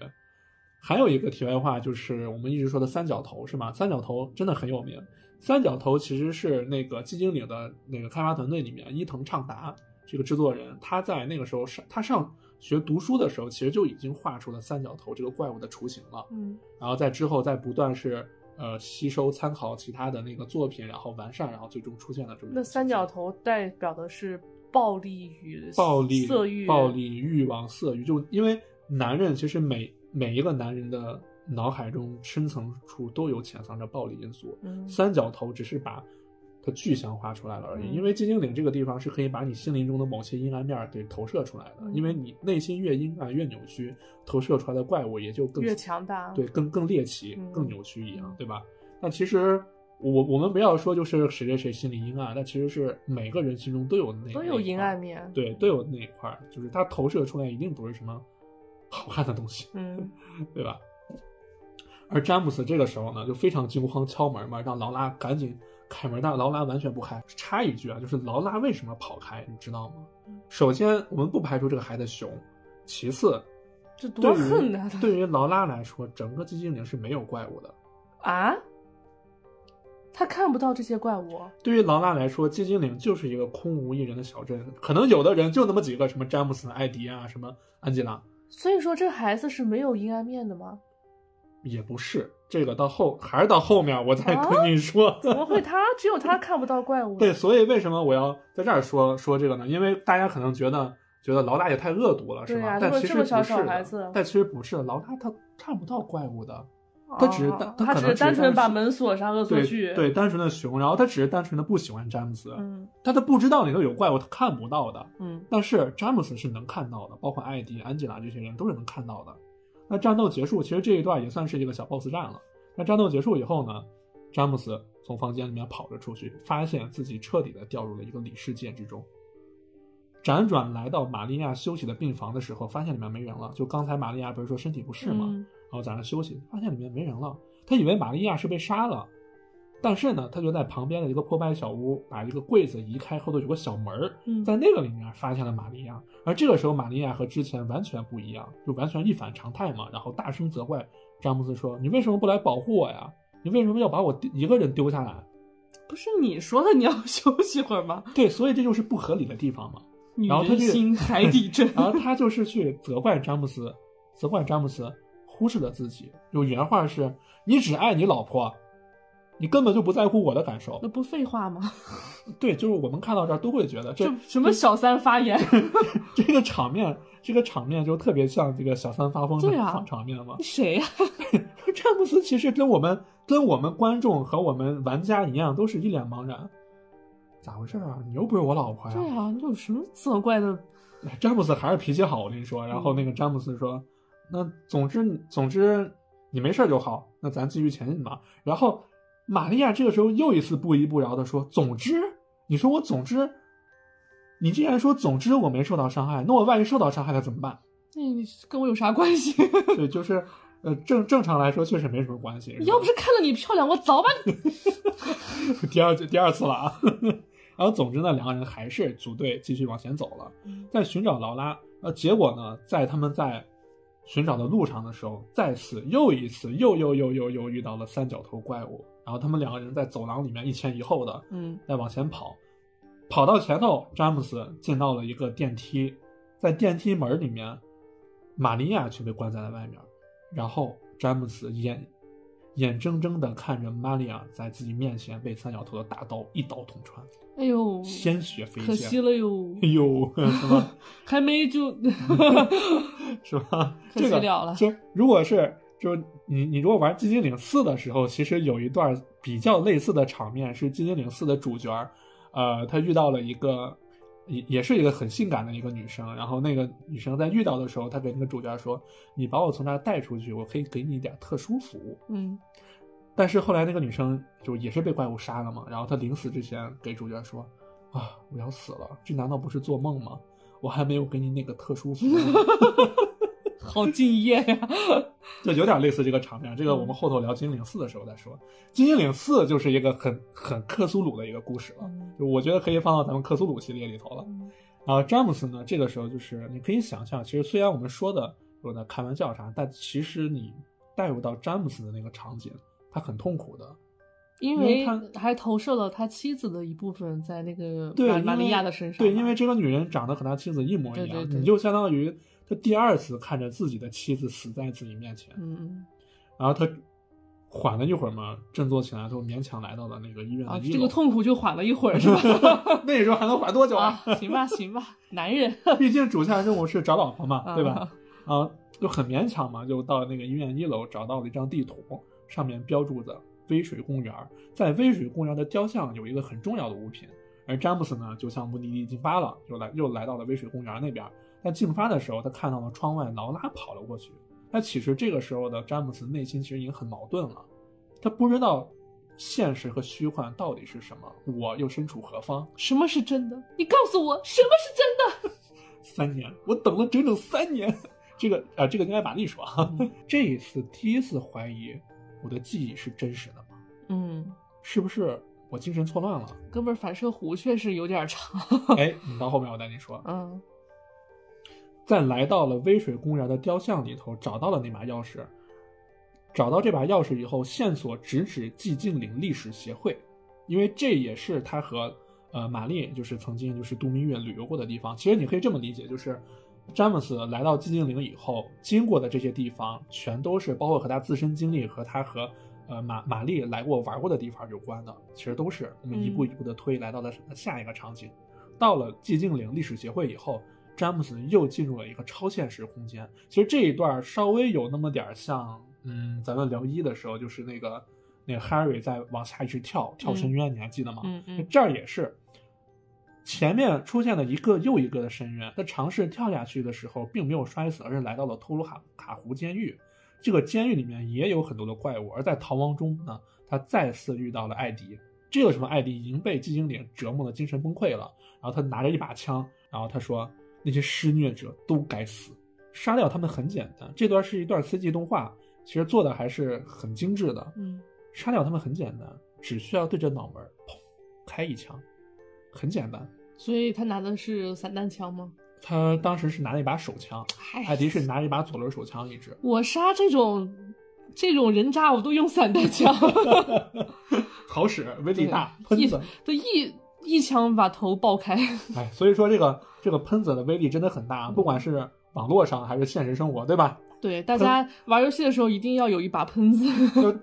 还有一个题外话，就是我们一直说的三角头是吗？三角头真的很有名。三角头其实是那个寂静岭的那个开发团队里面，伊藤畅达这个制作人，他在那个时候上他上学读书的时候，其实就已经画出了三角头这个怪物的雏形了。嗯然后在之后再不断是呃吸收参考其他的那个作品，然后完善，然后最终出现了这么一个那三角头代表的是暴力与暴力、色欲、暴力、欲望、色欲，就因为男人其实每每一个男人的脑海中深层处都有潜藏着暴力因素，嗯三角头只是把它具象化出来了而已。嗯因为寂静岭这个地方是可以把你心灵中的某些阴暗面儿给投射出来的，嗯因为你内心越阴暗越扭曲，投射出来的怪物也就更越强大。对，更更猎奇、嗯更扭曲一样嗯，对吧？那其实我我们不要说就是谁谁谁心里阴暗，但其实是每个人心中都有那都有阴，暗面。对，都有那一块儿，就是它投射出来一定不是什么好看的东西，嗯对吧？而詹姆斯这个时候呢，就非常惊慌敲门嘛，让劳拉赶紧开门，但劳拉完全不开。插一句啊，就是劳拉为什么跑开，你知道吗？首先，我们不排除这个孩子熊；其次，这多恨啊！他对于劳拉来说，整个寂静岭是没有怪物的。啊，他看不到这些怪物。对于劳拉来说，寂静岭就是一个空无一人的小镇，可能有的人就那么几个，什么詹姆斯、艾迪啊，什么安吉拉，所以说，这孩子是没有阴暗面的吗？也不是。这个到后还是到后面我再啊跟你说。怎么会他只有他看不到怪物？对，，所以为什么我要在这儿说说这个呢？因为大家可能觉得觉得劳拉也太恶毒了，是吧？但其实不小小是的孩子但其实不是的，劳拉她看不到怪物的，他只是哦单他他只是单纯把门锁上恶作剧。对，单纯的熊，然后他只是单纯的不喜欢詹姆斯，嗯他他不知道里头有怪物，他看不到的。嗯但是詹姆斯是能看到的，包括艾迪、安吉拉这些人都是能看到的。那战斗结束，其实这一段也算是一个小 BOSS 战了。那战斗结束以后呢，詹姆斯从房间里面跑了出去，发现自己彻底的掉入了一个里世界之中。辗转来到玛利亚休息的病房的时候，发现里面没人了。就刚才玛利亚不是说身体不适吗？嗯然后在那休息，发现里面没人了。他以为玛利亚是被杀了，但是呢，他就在旁边的一个破败小屋，把一个柜子移开，后头有个小门儿，嗯在那个里面发现了玛利亚。而这个时候，玛利亚和之前完全不一样，就完全一反常态嘛。然后大声责怪詹姆斯说：“你为什么不来保护我呀？你为什么要把我丢一个人丢下来不是你说的你要休息会儿吗？？”对，所以这就是不合理的地方嘛。女然后他心海底针。然后他就是去责怪詹姆斯，责怪詹姆斯忽视了自己。有原话是：“你只爱你老婆，你根本就不在乎我的感受那。不废话吗？” 对，就是我们看到这儿都会觉得这这什么小三发言？这个场面，这个场面就特别像这个小三发疯的场场面嘛。谁呀、詹姆斯其实跟我们跟我们观众和我们玩家一样，都是一脸茫然。咋回事啊？你又不是我老婆呀！对啊，你有什么责怪的？詹姆斯还是脾气好，我跟你说。然后那个詹姆斯说：“那总之总之你没事就好，那咱继续前进吧。”然后玛利亚这个时候又一次不依不饶的说：“总之，你说我总之，你既然说总之我没受到伤害，那我万一受到伤害了怎么办那你跟我有啥关系？？” 对，就是呃正正常来说确实没什么关系。要不是看到你漂亮，我早把你 第二第二次了啊。然后总之呢，两个人还是组队继续往前走了。在寻找劳拉，呃，结果呢，在他们在寻找的路上的时候，再次又一次又又又又又遇到了三角头怪物。然后他们两个人在走廊里面一前一后的嗯在往前跑，跑到前头，詹姆斯进到了一个电梯，在电梯门里面，玛利亚却被关在了外面。然后詹姆斯眼眼睁睁的看着玛利亚在自己面前被三角头的大刀一刀捅穿，哎呦，鲜血飞溅可惜。了哟，哎呦，是吧？还没就 是吧？可这个惜了了就如果是就你你如果玩《寂静岭四》的时候，其实有一段比较类似的场面，是《寂静岭四》的主角，呃，他遇到了一个也也是一个很性感的一个女生，然后那个女生在遇到的时候，她给那个主角说：“你把我从那儿带出去，我可以给你一点特殊服务。”嗯但是后来那个女生就也是被怪物杀了嘛，然后她临死之前给主角说：“啊，我要死了，这难道不是做梦吗？我还没有给你那个特殊服务。”好敬业呀！就有点类似这个场面。这个我们后头聊金陵四的时候再说。金陵四就是一个很很克苏鲁的一个故事了，嗯就我觉得可以放到咱们克苏鲁系列里头了。然后，詹姆斯呢，这个时候就是你可以想象，其实虽然我们说的有在开玩笑啥，但其实你带入到詹姆斯的那个场景，他很痛苦的。因因为为他还投射了他妻子的一部分在那个对，玛玛利亚的身上嘛。对，因为这个女人长得和他妻子一模一样，对对对你就相当于他第二次看着自己的妻子死在自己面前，嗯，然后他缓了一会儿嘛，振作起来之后，勉强来到了那个医院的啊。这个痛苦就缓了一会儿是吧？那时候还能缓多久啊，行吧行吧，男人 毕竟主线任务是找老婆嘛，对吧？啊啊，就很勉强嘛，就到那个医院一楼找到了一张地图，上面标注着微水公园。在微水公园的雕像有一个很重要的物品，而詹姆斯呢，就向目的地进发了，又来又来到了微水公园那边。但进发的时候，他看到了窗外劳拉跑了过去。但其实这个时候的詹姆斯内心其实已经很矛盾了，他不知道现实和虚幻到底是什么，我又身处何方？什么是真的？你告诉我什么是真的？三年，我等了整整三年。这个啊、呃，这个应该玛丽说啊，这一次第一次怀疑我的记忆是真实的吗？嗯，是不是我精神错乱了？哥们儿反射弧确实有点长。哎，你到后面我带你说。嗯在来到了微水公园的雕像里头，找到了那把钥匙。找到这把钥匙以后，线索直指寂静岭历史协会，因为这也是他和呃玛丽就是曾经就是度蜜月旅游过的地方。其实你可以这么理解，就是詹姆斯来到寂静岭以后，经过的这些地方，全都是包括和他自身经历和他和呃玛玛丽来过玩过的地方有关的。其实都是我们一步一步的推，来到了下一个场景。到了寂静岭历史协会以后。詹姆斯又进入了一个超现实空间。其实这一段稍微有那么点像，嗯，咱们聊一的时候，就是那个那个 Harry 在往下一直跳跳深渊，你还记得吗？嗯嗯，这儿也是，前面出现了一个又一个的深渊。他尝试跳下去的时候，并没有摔死，而是来到了托鲁卡卡湖监狱。这个监狱里面也有很多的怪物，而在逃亡中呢，他再次遇到了艾迪。这个时候，艾迪已经被寂静岭折磨的精神崩溃了。然后他拿着一把枪，然后他说。那些施虐者都该死，杀掉他们很简单。这段是一段 CG 动画，其实做的还是很精致的。嗯，杀掉他们很简单，只需要对着脑门砰开一枪，很简单。所以他拿的是散弹枪吗？他当时是拿了一把手枪，哎艾迪是拿了一把左轮手枪一直。我杀这种这种人渣，我都用散弹枪，好使，威力大，喷子，都一。一枪把头爆开，哎，所以说这个这个喷子的威力真的很大，不管是网络上还是现实生活，对吧？对，大家玩游戏的时候一定要有一把喷子。就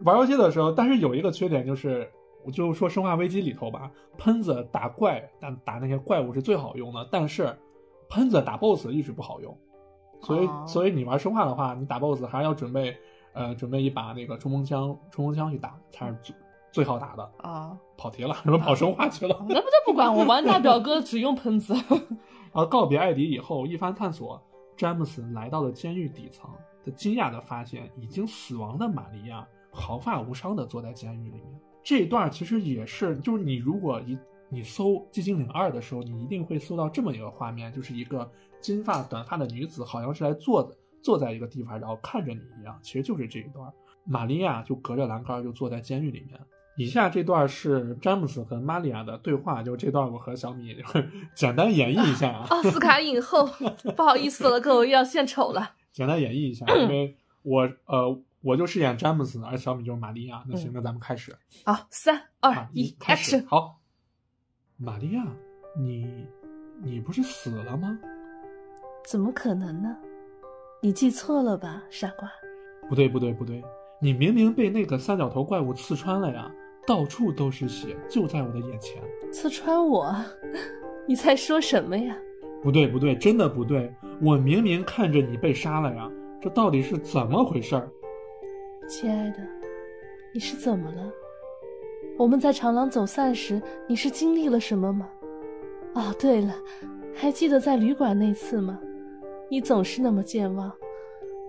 玩游戏的时候，但是有一个缺点就是，我就说《生化危机》里头吧，喷子打怪打打那些怪物是最好用的，但是喷子打 BOSS 一直不好用，所以、哦、所以你玩生化的话，你打 BOSS 还是要准备呃准备一把那个冲锋枪，冲锋枪去打才是最。好打的啊，跑题了，什 么跑生化去了？那不这不管，我玩大表哥只用喷子。然后告别艾迪以后，一番探索，詹姆斯来到了监狱底层。他惊讶地发现，已经死亡的玛利亚毫发无伤地坐在监狱里面。这一段其实也是，就是你如果一你搜《寂静岭二》的时候，你一定会搜到这么一个画面，就是一个金发短发的女子，好像是来坐的坐在一个地方，然后看着你一样。其实就是这一段，玛利亚就隔着栏杆就坐在监狱里面。以下这段是詹姆斯和玛利亚的对话，就这段我和小米 简单演绎一下啊。奥斯卡影后，不好意思了，各位要献丑了。简单演绎一下，因为我呃我就饰演詹姆斯，而小米就是玛利亚。那行，那咱们开始。好，三二一开始。，Action！好，玛利亚，你你不是死了吗？怎么可能呢？你记错了吧，傻瓜。不对不对不对，你明明被那个三角头怪物刺穿了呀！到处都是血，就在我的眼前。刺穿我？你在说什么呀？不对不对，真的不对！我明明看着你被杀了呀，这到底是怎么回事儿？亲爱的，你是怎么了？我们在长廊走散时，你是经历了什么吗？哦，对了，还记得在旅馆那次吗？你总是那么健忘。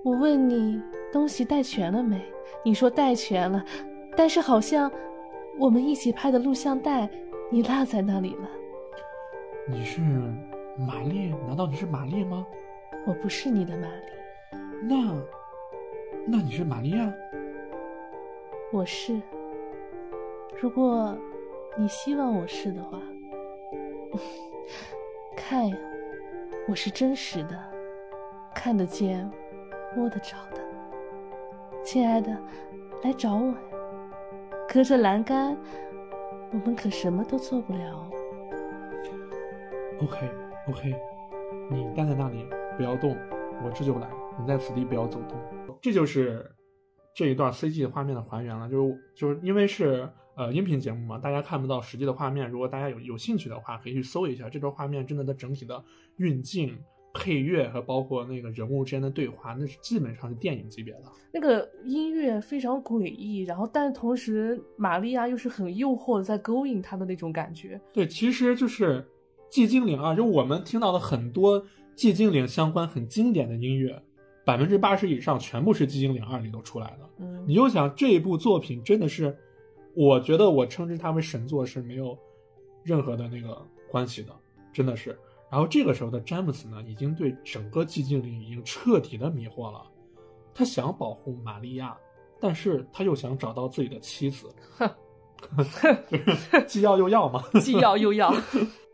我问你东西带全了没？你说带全了，但是好像我们一起拍的录像带你落在那里了。你是玛丽？难道你是玛丽吗？我不是你的玛丽，那，那你是玛利亚？我是。如果你希望我是的话，看呀，我是真实的，看得见、摸得着的。亲爱的，来找我呀！隔着栏杆，我们可什么都做不了。OK，OK，、你待在那里，不要动，我这就来。你在此地不要走动。这就是这一段 CG 画面的还原了，就是就是因为是呃音频节目嘛，大家看不到实际的画面。如果大家有有兴趣的话，可以去搜一下这段画面，真的它整体的运镜、配乐和包括那个人物之间的对话，那是基本上是电影级别的。那个音乐非常诡异，然后但同时玛利亚又是很诱惑的，在勾引他的那种感觉。对，其实就是《寂静岭》啊，就我们听到的很多《寂静岭》相关很经典的音乐，百分之八十以上全部是《寂静岭二》里头出来的。嗯你就想这一部作品真的是，我觉得我称之它为神作是没有任何的那个关系的，真的是。然后这个时候的詹姆斯呢，已经对整个寂静岭已经彻底的迷惑了。他想保护玛利亚，但是他又想找到自己的妻子，就是既要又要嘛。既要又要。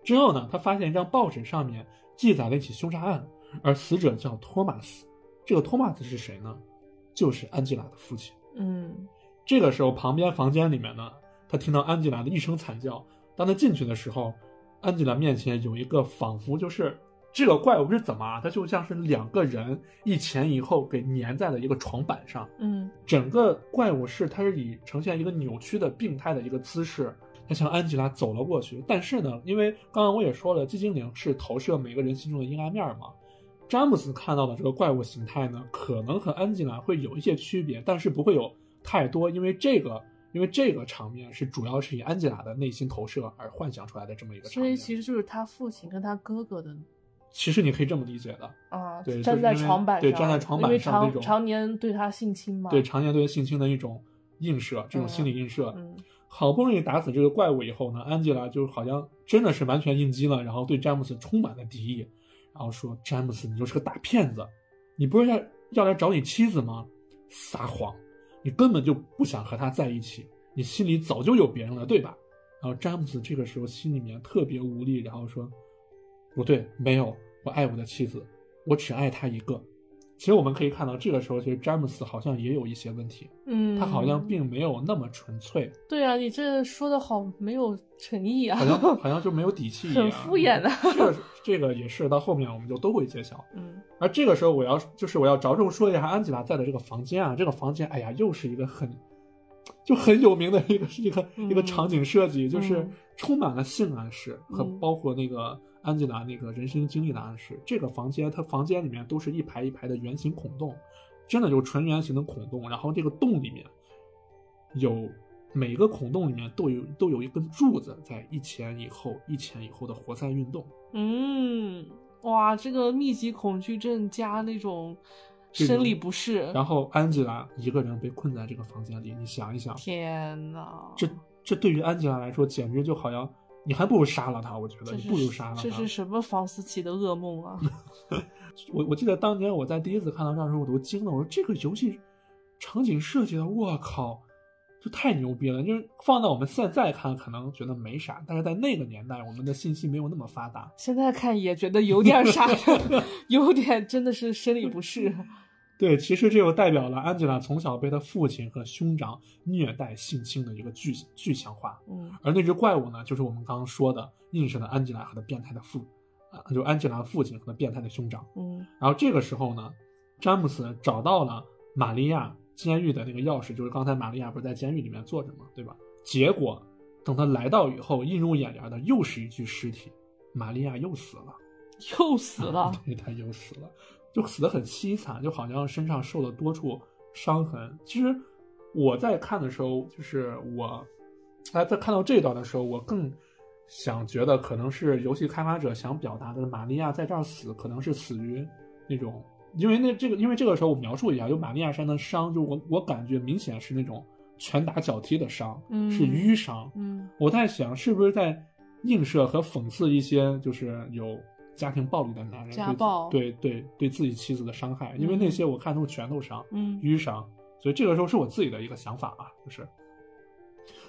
之后呢，他发现一张报纸上面记载了一起凶杀案，而死者叫托马斯。这个托马斯是谁呢？就是安吉拉的父亲。嗯这个时候，旁边房间里面呢，他听到安吉拉的一声惨叫。当他进去的时候，安吉拉面前有一个仿佛就是这个怪物是怎么啊？它就像是两个人一前一后给粘在了一个床板上。嗯整个怪物是它是以呈现一个扭曲的病态的一个姿势，它向安吉拉走了过去。但是呢，因为刚刚我也说了，寂静岭是投射每个人心中的阴暗面嘛。詹姆斯看到的这个怪物形态呢，可能和安吉拉会有一些区别，但是不会有太多，因为这个，因为这个场面是主要是以安吉拉的内心投射而幻想出来的这么一个场面。所以其实就是他父亲跟他哥哥的其实你可以这么理解的，啊对，站在床板上，对站在床板因为上那种常常年对他性侵嘛。对常年对性侵的一种映射，这种心理映射。嗯好不容易打死这个怪物以后呢，安吉拉就好像真的是完全应激了，然后对詹姆斯充满了敌意，然后说：“詹姆斯，你就是个大骗子，你不是要要来找你妻子吗？撒谎，你根本就不想和他在一起，你心里早就有别人了，对吧？”然后詹姆斯这个时候心里面特别无力，然后说：“不对，没有，我爱我的妻子，我只爱她一个。”其实我们可以看到，这个时候其实詹姆斯好像也有一些问题，嗯，他好像并没有那么纯粹。对啊，你这说的好没有诚意啊，好像好像就没有底气一样，很敷衍的这个这个也是到后面我们就都会揭晓。嗯而这个时候我要就是我要着重说一下安吉拉在的这个房间啊，这个房间哎呀又是一个很就很有名的一个一个、嗯一个场景设计，就是嗯充满了性暗示和嗯包括那个安吉拉那个人生经历的暗示。这个房间它房间里面都是一排一排的圆形孔洞，真的就是纯圆形的孔洞，然后这个洞里面有每个孔洞里面都有都有一根柱子在一前一后一前一后的活塞运动。嗯，哇，这个密集恐惧症加那种生理不适，然后安吉拉一个人被困在这个房间里，你想一想，天呐，这这对于安吉拉来说，简直就好像你还不如杀了他，我觉得你不如杀了他。这是什么房思琪的噩梦啊？我我记得当年我在第一次看到这儿的时候，我都惊了，我说这个游戏场景设计的，我靠，这太牛逼了！就是放到我们现在看，可能觉得没啥，但是在那个年代，我们的信息没有那么发达，现在看也觉得有点傻，有点真的是生理不适。对，其实这又代表了安吉拉从小被他父亲和兄长虐待性侵的一个具具象化。嗯而那只怪物呢，就是我们刚刚说的映射了安吉拉和他变态的父，啊，就安吉拉的父亲和他变态的兄长。嗯然后这个时候呢，詹姆斯找到了玛利亚监狱的那个钥匙，就是刚才玛利亚不是在监狱里面坐着嘛，对吧？结果等他来到以后，映入眼帘的又是一具尸体，玛利亚又死了，又死了。对，他又死了，就死得很凄惨，就好像身上受了多处伤痕。其实我在看的时候，就是我，哎，在看到这段的时候，我更想觉得可能是游戏开发者想表达的，玛利亚在这儿死，可能是死于那种，因为那这个，因为这个时候我描述一下，就玛利亚身上的伤，就我我感觉明显是那种拳打脚踢的伤，嗯是淤伤。嗯我在想，是不是在映射和讽刺一些就是有家庭暴力的男人，对家暴对对对自己妻子的伤害，因为那些我看都是拳头伤、嗯淤伤，所以这个时候是我自己的一个想法啊，就是，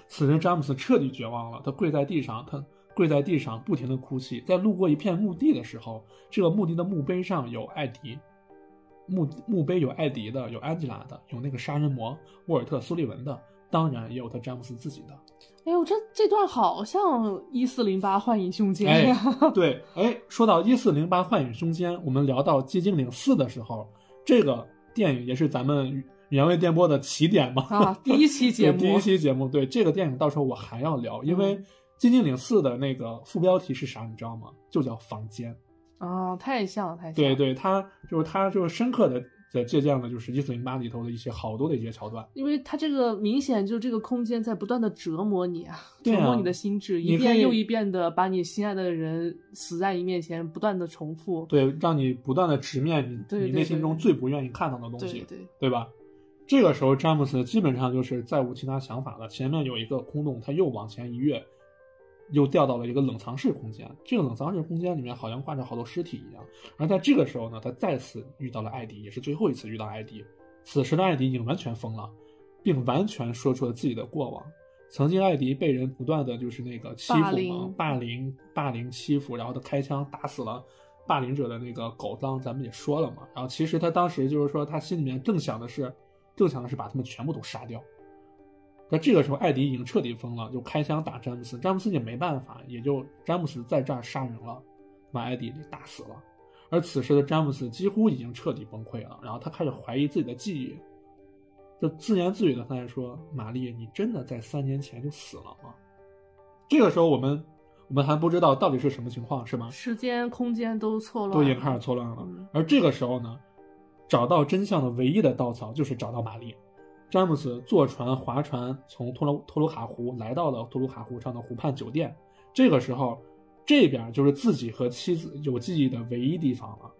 此时詹姆斯彻底绝望了，他跪在地上，他跪在地上不停的哭泣，在路过一片墓地的时候，这个墓地的墓碑上有艾迪。墓墓碑有艾迪的，有安吉拉的，有那个杀人魔沃尔特·苏利文的，当然也有他詹姆斯自己的。哎呦，这这段好像一四零八幻影凶间哎呀！，对，哎，说到一四零八幻影凶间，我们聊到寂静岭四的时候，这个电影也是咱们原味电波的起点嘛。啊，第一期 节目，第一期节目，对这个电影到时候我还要聊，因为嗯寂静岭四的那个副标题是啥，你知道吗？就叫房间。啊，太像了，太像。对，对，他就是他就是深刻的在借鉴了就是一四零八里头的一些好多的一些桥段。因为它这个明显就这个空间在不断的折磨你啊，折磨你的心智，一遍又一遍的把你心爱的人死在你面前，不断的重复。对，让你不断的直面你对对你内心中最不愿意看到的东对西。对，对吧？这个时候，詹姆斯基本上就是再无其他想法了。前面有一个空洞，他又往前一跃，又掉到了一个冷藏室空间。这个冷藏室空间里面好像挂着好多尸体一样。而在这个时候呢，他再次遇到了艾迪，也是最后一次遇到艾迪。此时的艾迪已经完全疯了，并完全说出了自己的过往。曾经，艾迪被人不断的就是那个欺负嘛霸凌，霸凌、欺负，然后他开枪打死了霸凌者的那个狗当，咱们也说了嘛。然后其实他当时就是说，他心里面正想的是，正想的是把他们全部都杀掉。那这个时候，艾迪已经彻底疯了，就开枪打詹姆斯，詹姆斯也没办法，也就詹姆斯在这儿杀人了，把艾迪给打死了。而此时的詹姆斯几乎已经彻底崩溃了，然后他开始怀疑自己的记忆，就自言自语的他在说：“玛丽，你真的在三年前就死了吗？”这个时候，我们我们还不知道到底是什么情况，是吗？时间、空间都错乱，都已经开始错乱了嗯。而这个时候呢，找到真相的唯一的稻草就是找到玛丽。詹姆斯坐船划船从托罗托卢卡湖来到了托卢卡湖上的湖畔酒店。这个时候，这边就是自己和妻子有记忆的唯一地方了。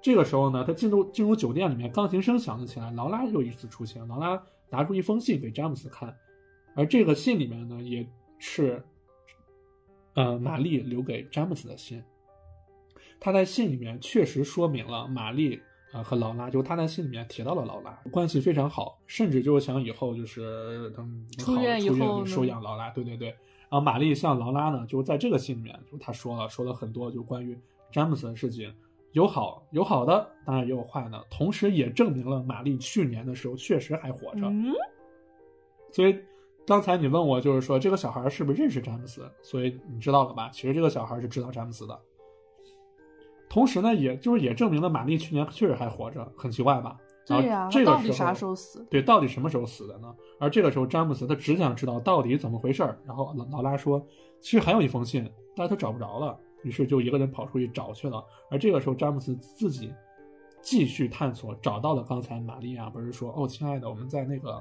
这个时候呢，他进入进入酒店里面，钢琴声响了起来，劳拉又一次出现。劳拉拿出一封信给詹姆斯看，而这个信里面呢，也是，呃，玛丽留给詹姆斯的信。他在信里面确实说明了玛丽和劳拉，就是他在信里面提到了劳拉，关系非常好，甚至就是想以后就是他们出院以后呢收养劳拉，对对对。然后玛丽向劳拉呢，就是在这个信里面，就他说了说了很多就关于詹姆斯的事情，有好有好的，当然也有坏的，同时也证明了玛丽去年的时候确实还活着。嗯，所以刚才你问我，就是说这个小孩是不是认识詹姆斯？所以你知道了吧？其实这个小孩是知道詹姆斯的。同时呢，也就是也证明了玛丽去年确实还活着，很奇怪吧？对呀、这个他到底啥时候候死？对，到底什么时候死的呢？而这个时候，詹姆斯他只想知道到底怎么回事儿。然后劳劳拉说，其实还有一封信，但是他找不着了，于是就一个人跑出去找去了。而这个时候，詹姆斯自己继续探索，找到了刚才玛丽啊不是说，哦，亲爱的，我们在那个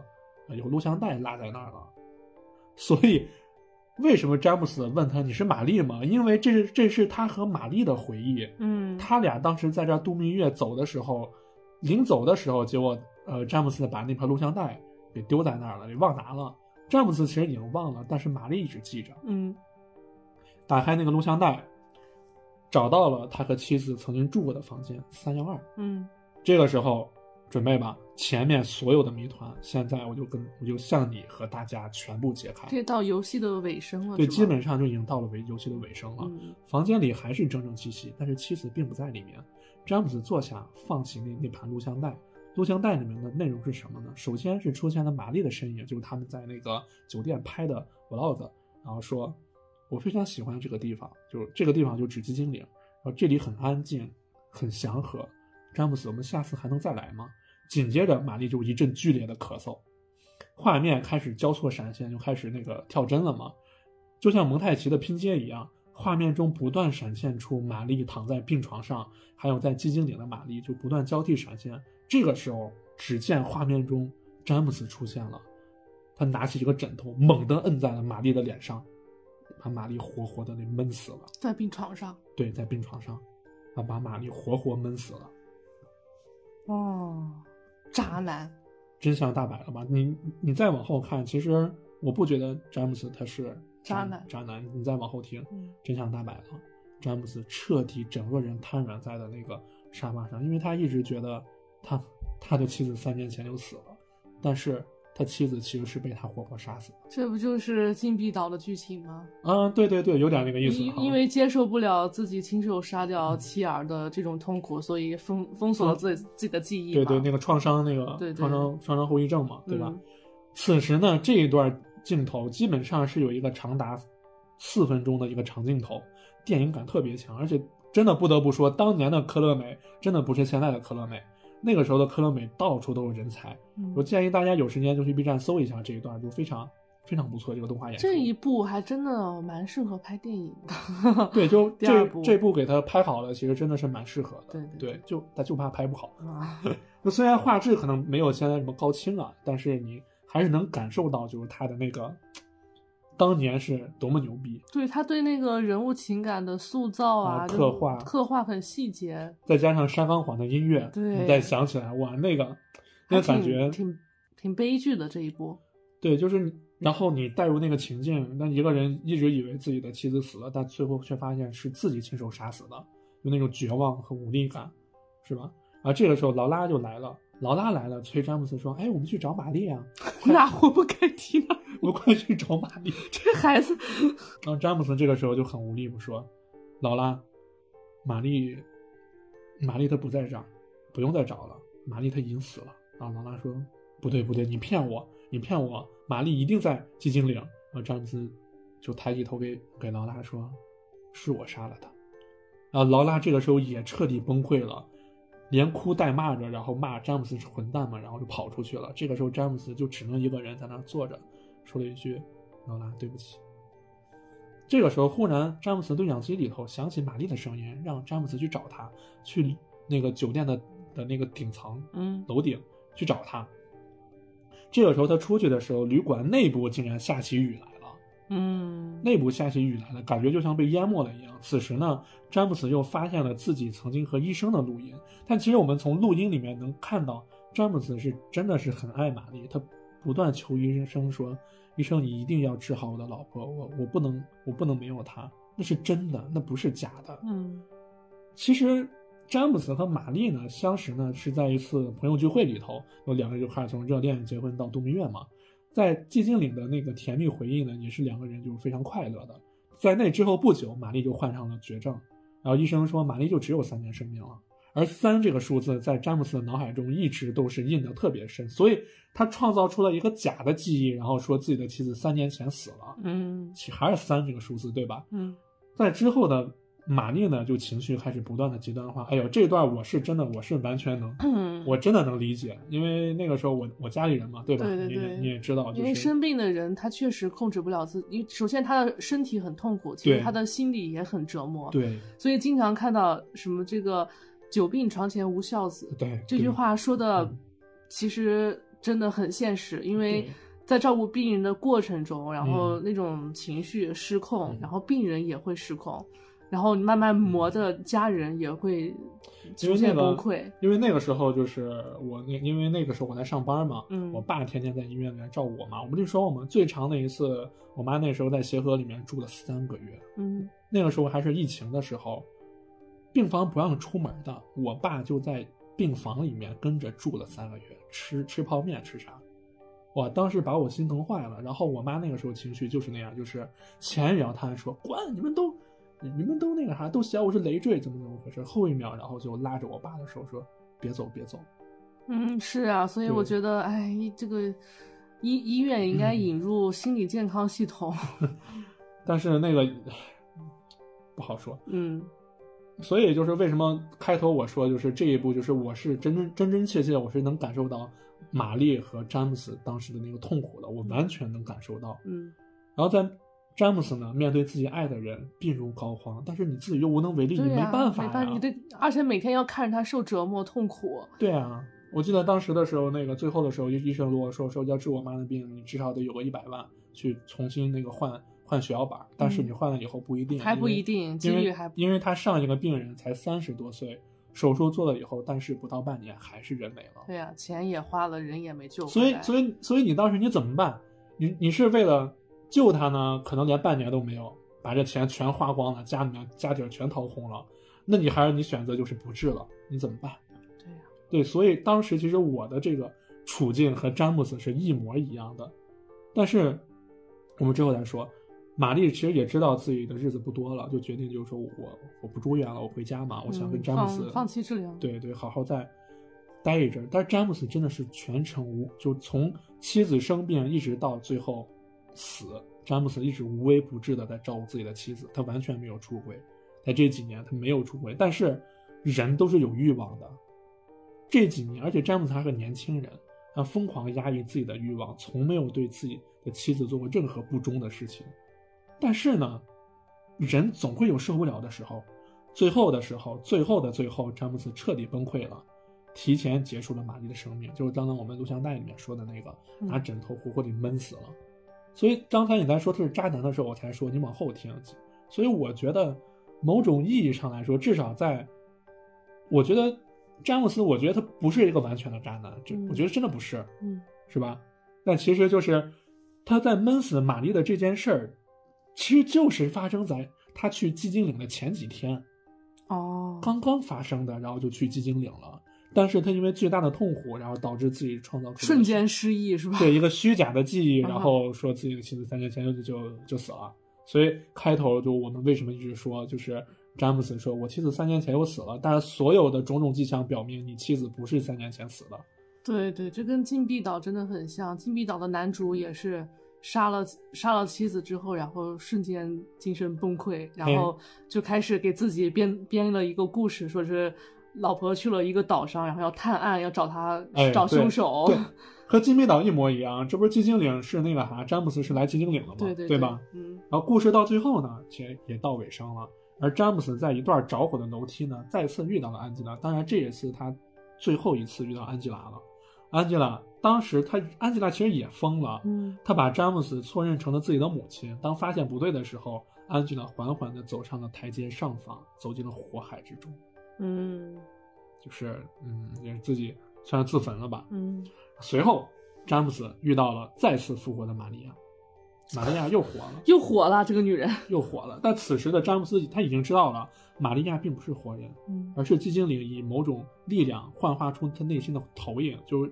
呃有录像带落在那儿了。所以，为什么詹姆斯问他你是玛丽吗？因为这是这是他和玛丽的回忆。嗯，他俩当时在这儿度蜜月走的时候，临走的时候，结果呃，詹姆斯把那盘录像带给丢在那儿了，给忘拿了。詹姆斯其实已经忘了，但是玛丽一直记着。嗯打开那个录像带，找到了他和妻子曾经住过的房间三幺二。嗯这个时候，准备吧，前面所有的谜团，现在我就跟我就向你和大家全部解开。这到游戏的尾声了，对，基本上就已经到了尾游戏的尾声了。嗯房间里还是整整齐齐，但是妻子并不在里面。詹姆斯坐下，放起那那盘录像带。录像带里面的内容是什么呢？首先是出现了玛丽的身影，就是他们在那个酒店拍的 vlog，然后说：“我非常喜欢这个地方，就是这个地方就指寂静岭，然后这里很安静，很祥和。”詹姆斯，我们下次还能再来吗？紧接着，玛丽就一阵剧烈的咳嗽，画面开始交错闪现，就开始那个跳帧了嘛，就像蒙太奇的拼接一样。画面中不断闪现出玛丽躺在病床上，还有在寂静岭的玛丽就不断交替闪现。这个时候，只见画面中詹姆斯出现了，他拿起一个枕头，猛地摁在了玛丽的脸上，把玛丽活活的给闷死了。在病床上。对，在病床上，啊，把玛丽活活闷死了。哦，渣男。真相大白了吧？你你再往后看，其实我不觉得詹姆斯他是渣男渣男。你再往后听，嗯真相大白了。詹姆斯彻底整个人瘫软在了那个沙发上，因为他一直觉得他他的妻子三年前就死了，但是他妻子其实是被他活活杀死的。这不就是禁闭岛的剧情吗？嗯，对对对，有点那个意思。因因为接受不了自己亲手杀掉妻儿的这种痛苦，所以封封锁了自己自己的记忆。对对，那个创伤，那个对对创伤创伤后遗症嘛，对吧？嗯此时呢，这一段镜头基本上是有一个长达四分钟的一个长镜头，电影感特别强，而且真的不得不说，当年的科乐美真的不是现在的科乐美，那个时候的科乐美到处都是人才。嗯我建议大家有时间就去 B 站搜一下这一段，就非常非常不错，这个动画演出。这一部还真的蛮适合拍电影的。对，就这 第二部这部给他拍好了，其实真的是蛮适合的。对对对，就他就怕拍不好。啊，那虽然画质可能没有现在什么高清啊，但是你还是能感受到，就是他的那个当年是多么牛逼。对他对那个人物情感的塑造啊啊，刻画刻画很细节，再加上山方晃的音乐，对你再想起来，哇，那个那感觉，挺挺悲剧的这一部。对，就是，然后你带入那个情境，那一个人一直以为自己的妻子死了，但最后却发现是自己亲手杀死的，有那种绝望和无力感，是吧？啊，这个时候劳拉就来了，劳拉来了，催詹姆斯说：“哎，我们去找玛丽啊，那我不该提了，我快去找玛丽。”这孩子，然后詹姆斯这个时候就很无力，不说：“劳拉，玛丽，玛丽她不在这儿，不用再找了，玛丽她已经死了。”然后劳拉说：“不对不对，你骗我，你骗我，玛丽一定在寂静岭。”然后詹姆斯就抬起头给给劳拉说：“是我杀了她。”然后劳拉这个时候也彻底崩溃了，连哭带骂着，然后骂詹姆斯是混蛋嘛，然后就跑出去了。这个时候詹姆斯就只能一个人在那儿坐着，说了一句：“劳拉，对不起。”这个时候，忽然詹姆斯对讲机里头响起玛丽的声音，让詹姆斯去找她，去那个酒店的的那个顶层嗯楼顶去找她。这个时候他出去的时候，旅馆内部竟然下起雨来了。嗯，内部下起雨来了，感觉就像被淹没了一样。此时呢，詹姆斯又发现了自己曾经和医生的录音，但其实我们从录音里面能看到，詹姆斯是真的是很爱玛丽，他不断求医生说：“医生，你一定要治好我的老婆，我我不能我不能没有她，那是真的，那不是假的。”嗯其实詹姆斯和玛丽呢相识呢是在一次朋友聚会里头，有两个人就开始从热恋结婚到度蜜月嘛。在寂静岭的那个甜蜜回忆呢，也是两个人就是非常快乐的。在那之后不久，玛丽就患上了绝症，然后医生说玛丽就只有三年生命了。而三这个数字在詹姆斯的脑海中一直都是印得特别深，所以他创造出了一个假的记忆，然后说自己的妻子三年前死了，嗯其还是三这个数字，对吧？嗯在之后的玛丽呢，就情绪开始不断的极端化。哎呦，这段我是真的，我是完全能，嗯，我真的能理解，因为那个时候我我家里人嘛，对吧？对对对你也你也知道，就是因为生病的人，他确实控制不了自己。因为首先他的身体很痛苦，其实他的心理也很折磨。，对所以经常看到什么这个“久病床前无孝子”对这句话说的嗯，其实真的很现实，因为在照顾病人的过程中，然后嗯那种情绪失控嗯，然后病人也会失控，然后慢慢磨的家人也会因出现崩溃。因为那个时候就是我那，因为那个时候我在上班嘛，嗯我爸天天在医院里面照顾我妈。我不就说我们最长的一次，我妈那时候在协和里面住了三个月，嗯那个时候还是疫情的时候，病房不让出门的，我爸就在病房里面跟着住了三个月，吃吃泡面吃啥，哇，当时把我心疼坏了。然后我妈那个时候情绪就是那样，就是钱也要她还说滚，你们都你们都那个啥，都嫌我是累赘，怎么怎么回事？后一秒然后就拉着我爸的手说别走别走。嗯，是啊，所以我觉得，哎，这个医医院应该嗯引入心理健康系统。但是那个不好说，嗯所以就是为什么开头我说就是这一步，就是我是真真真真切切，我是能感受到玛丽和詹姆斯当时的那个痛苦的，我完全能感受到。嗯然后在詹姆斯呢，面对自己爱的人病入膏肓，但是你自己又无能为力，你没、办法呀。没办法，你得，而且每天要看着他受折磨、痛苦。对啊，我记得当时的时候，那个最后的时候，医医生跟我说说要治我妈的病，你至少得有个一百万去重新那个换换血小板，但是你换了以后不一定，嗯还不一定几因为率还不因为他上一个病人才三十多岁，手术做了以后，但是不到半年还是人没了。对呀、钱也花了，人也没救回所以来。所以所以你当时你怎么办？你你是为了救他呢？可能连半年都没有。把这钱全花光了，家里面家底儿全掏空了，那你还是你选择就是不治了，你怎么办？对呀、对，所以当时其实我的这个处境和詹姆斯是一模一样的，但是我们之后再说，玛丽其实也知道自己的日子不多了，就决定就是说我我不住院了，我回家嘛，我想跟嗯詹姆斯、放放弃治疗，对对，好好再待一阵儿。但是詹姆斯真的是全程无，就从妻子生病一直到最后死，詹姆斯一直无微不至的在照顾自己的妻子，他完全没有出轨，在这几年他没有出轨。但是人都是有欲望的，这几年，而且詹姆斯还是个年轻人，他疯狂压抑自己的欲望，从没有对自己的妻子做过任何不忠的事情。但是呢，人总会有受不了的时候。最后的时候，最后的最后，詹姆斯彻底崩溃了，提前结束了玛丽的生命，就是刚刚我们录像带里面说的那个，嗯拿枕头活活地闷死了。所以刚才你在说他是渣男的时候，我才说你往后听。所以我觉得，某种意义上来说，至少在，我觉得詹姆斯，我觉得他不是一个完全的渣男，这嗯我觉得真的不是。嗯是吧？但其实就是他在闷死玛丽的这件事儿，其实就是发生在他去寂静岭的前几天哦，刚刚发生的，然后就去寂静岭了。但是他因为巨大的痛苦，然后导致自己创造出瞬间失忆是吧？对一个虚假的记忆，啊然后说自己的妻子三年前就就就死了。所以开头就我们为什么一直说，就是詹姆斯说我妻子三年前就死了，但是所有的种种迹象表明你妻子不是三年前死的。对对，这跟禁闭岛真的很像。禁闭岛的男主也是杀了杀了妻子之后，然后瞬间精神崩溃，然后就开始给自己编编了一个故事，说是老婆去了一个岛上，然后要探案，要找他、找凶手。对，和金币岛一模一样。这不是寂静岭是那个啥，詹姆斯是来寂静岭了吗？对对吧？？嗯然后故事到最后呢，其实也到尾声了。而詹姆斯在一段着火的楼梯呢，再次遇到了安吉拉。当然，这也是他最后一次遇到安吉拉了。安吉拉当时他安吉拉其实也疯了，嗯他把詹姆斯错认成了自己的母亲。当发现不对的时候，安吉拉缓缓地走上了台阶上方，走进了火海之中。嗯就是，嗯，也是自己算是自焚了吧。嗯，随后，詹姆斯遇到了再次复活的玛利亚，玛利亚又活了，又火了这个女人。又火了。但此时的詹姆斯他已经知道了，玛利亚并不是活人，嗯而是寂静岭以某种力量幻化出他内心的投影，就是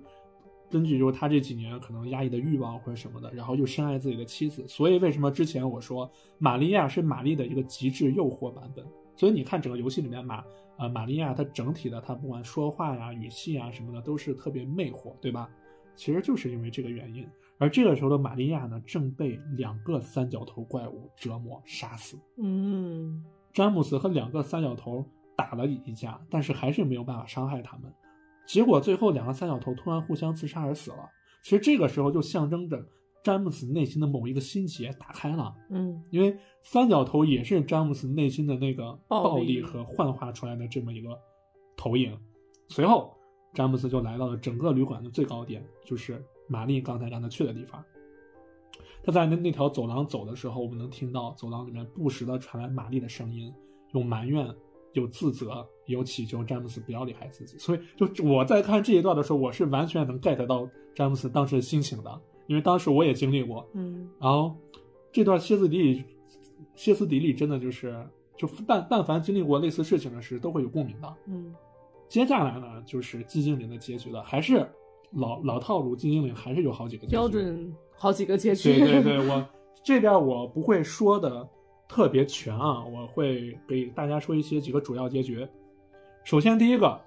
根据就是他这几年可能压抑的欲望或者什么的，然后又深爱自己的妻子。所以为什么之前我说玛利亚是玛丽的一个极致诱惑版本？所以你看整个游戏里面玛呃玛利亚她整体的她不管说话呀、语气啊什么的都是特别魅惑，对吧？其实就是因为这个原因。而这个时候的玛利亚呢，正被两个三角头怪物折磨杀死。嗯詹姆斯和两个三角头打了一架，但是还是没有办法伤害他们。结果最后两个三角头突然互相自杀而死了。其实这个时候就象征着詹姆斯内心的某一个心结打开了，嗯因为三角头也是詹姆斯内心的那个暴力和幻化出来的这么一个投影。随后，詹姆斯就来到了整个旅馆的最高点，就是玛丽刚才让他去的地方。他在那那条走廊走的时候，我们能听到走廊里面不时的传来玛丽的声音，有埋怨，有自责，有祈求詹姆斯不要离开自己。所以，就我在看这一段的时候，我是完全能 get 到詹姆斯当时的心情的，因为当时我也经历过。嗯然后这段歇斯底里，歇斯底里真的就是，就但但凡经历过类似事情的事，都会有共鸣的。嗯接下来呢，就是寂静岭的结局了，还是老老套路，寂静岭还是有好几个结局标。准好几个结局。对对 对，我这边我不会说的特别全啊，我会给大家说一些几个主要结局。首先第一个，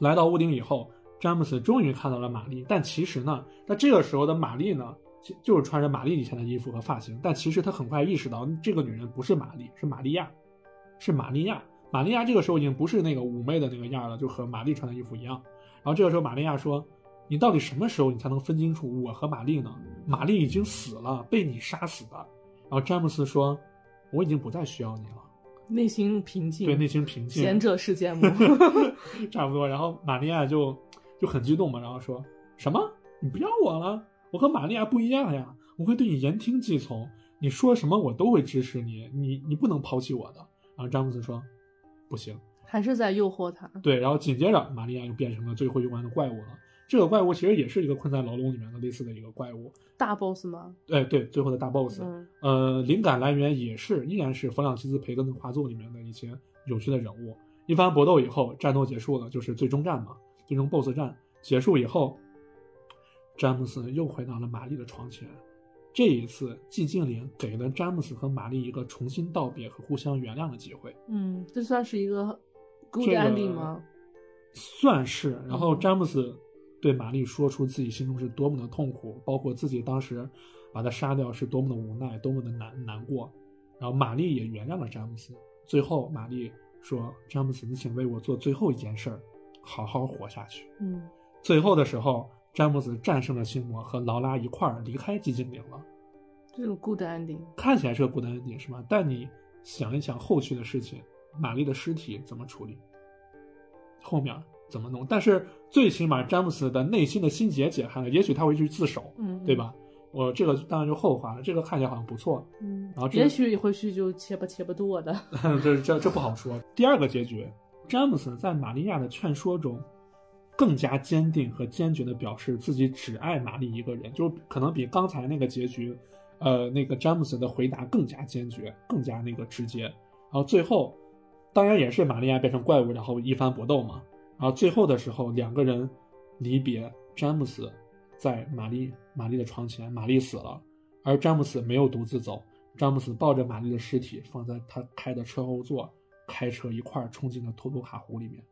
来到屋顶以后，詹姆斯终于看到了玛丽，但其实呢，那这个时候的玛丽呢，其就是穿着玛丽以前的衣服和发型，但其实他很快意识到这个女人不是玛丽，是玛利亚，是玛利亚。玛利亚这个时候已经不是那个妩媚的那个样了，就和玛丽穿的衣服一样。然后这个时候玛利亚说：“你到底什么时候你才能分清楚我和玛丽呢？玛丽已经死了，被你杀死的。”然后詹姆斯说：“我已经不再需要你了。内心平”静，对，内心平静。贤者时间母。差不多。然后玛利亚就就很激动嘛，然后说什么？你不要我了？我和玛利亚不一样呀，我会对你言听计从，你说什么我都会支持你，你你不能抛弃我的。然后詹姆斯说，不行。还是在诱惑他。对，然后紧接着玛利亚又变成了最后一关的怪物了。这个怪物其实也是一个困在牢笼里面的类似的一个怪物。大 boss 吗？对，对，最后的大 boss，、嗯呃，灵感来源也是依然是弗朗西斯培根的画作里面的一些有趣的人物。一番搏斗以后，战斗结束了，就是最终战嘛，最终 BOSS 战结束以后，詹姆斯又回到了玛丽的床前。这一次，寂静岭给了詹姆斯和玛丽一个重新道别和互相原谅的机会，嗯，这算是一个 good 这个 ending 吗？算是。然后嗯詹姆斯对玛丽说出自己心中是多么的痛苦，包括自己当时把他杀掉是多么的无奈，多么的难难过。然后玛丽也原谅了詹姆斯。最后，玛丽说：“詹姆斯，你请为我做最后一件事儿，好好活下去。嗯”最后的时候，詹姆斯战胜了心魔，和劳拉一块儿离开寂静岭了。这种 good ending。看起来是个 good ending 是吗？但你想一想后续的事情，玛丽的尸体怎么处理，后面怎么弄？但是最起码詹姆斯的内心的心结解开了，也许他会去自首，嗯，对？吧？我这个当然就后话了，这个看起来好像不错，嗯然后，这也许回去就切吧切吧剁的。这这这不好说。第二个结局，詹姆斯在玛利亚的劝说中，更加坚定和坚决地表示自己只爱玛丽一个人，就可能比刚才那个结局，呃，那个詹姆斯的回答更加坚决，更加那个直接。然后最后，当然也是玛利亚变成怪物，然后一番搏斗嘛。然后最后的时候，两个人离别，詹姆斯在玛丽玛丽的床前，玛丽死了，而詹姆斯没有独自走，詹姆斯抱着玛丽的尸体放在他开的车后座，开车一块儿冲进了托托卡湖里面。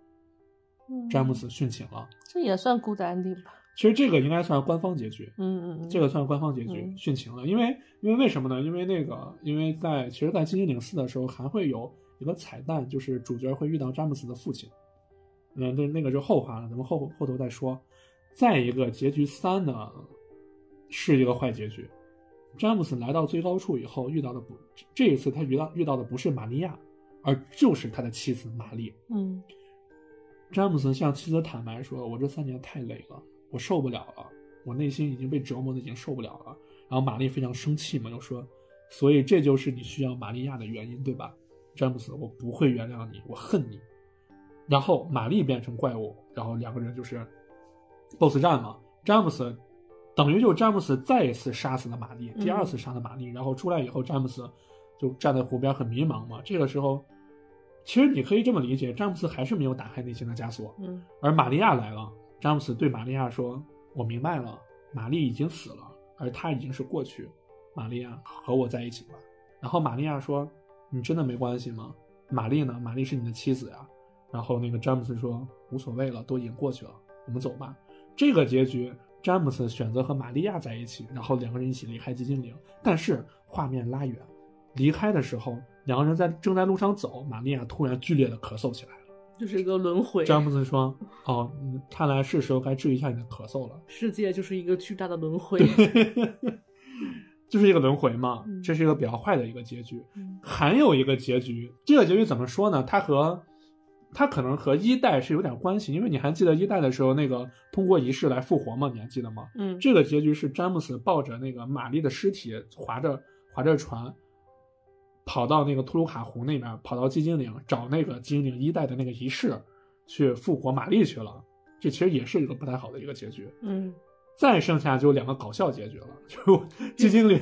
嗯詹姆斯殉情了。这也算 good ending 吧？其实这个应该算官方结局，嗯嗯嗯，这个算官方结局，嗯殉情了。因为因为为什么呢？因为那个因为在其实，在《精灵岭四》的时候还会有一个彩蛋，就是主角会遇到詹姆斯的父亲。嗯，那那个就后话了，咱们后后头再说。再一个结局三呢，是一个坏结局。詹姆斯来到最高处以后，遇到的不这一次他遇到遇到的不是玛利亚，而就是他的妻子玛丽。嗯詹姆斯向妻子坦白说：“我这三年太累了，我受不了了，我内心已经被折磨的已经受不了了。”然后玛丽非常生气嘛，就说：“所以这就是你需要玛利亚的原因，对吧？”詹姆斯，我不会原谅你，我恨你。然后玛丽变成怪物，然后两个人就是 BOSS 战嘛。詹姆斯等于就詹姆斯再一次杀死了玛丽，第二次杀了玛丽，然后出来以后，詹姆斯就站在湖边很迷茫嘛。这个时候，其实你可以这么理解，詹姆斯还是没有打开内心的枷锁。嗯而玛利亚来了，詹姆斯对玛利亚说：“我明白了，玛丽已经死了，而她已经是过去。玛利亚和我在一起吧。”然后玛利亚说：“你真的没关系吗？玛丽呢？玛丽是你的妻子呀。”然后那个詹姆斯说：“无所谓了，都已经过去了，我们走吧。”这个结局，詹姆斯选择和玛利亚在一起，然后两个人一起离开寂静岭。但是画面拉远，离开的时候，两个人在正在路上走，玛利亚突然剧烈的咳嗽起来了。就是一个轮回，詹姆斯说：“哦，嗯看来是时候该治愈一下你的咳嗽了。世界就是一个巨大的轮回。就是一个轮回嘛，嗯这是一个比较坏的一个结局。嗯还有一个结局，这个结局怎么说呢？它和它可能和一代是有点关系，因为你还记得一代的时候那个通过仪式来复活吗？你还记得吗？嗯，这个结局是詹姆斯抱着那个玛丽的尸体，划着划着船，跑到那个图鲁卡湖那边，跑到寂静岭找那个寂静岭一代的那个仪式，去复活玛丽去了。这其实也是一个不太好的一个结局。嗯，再剩下就两个搞笑结局了，就寂静岭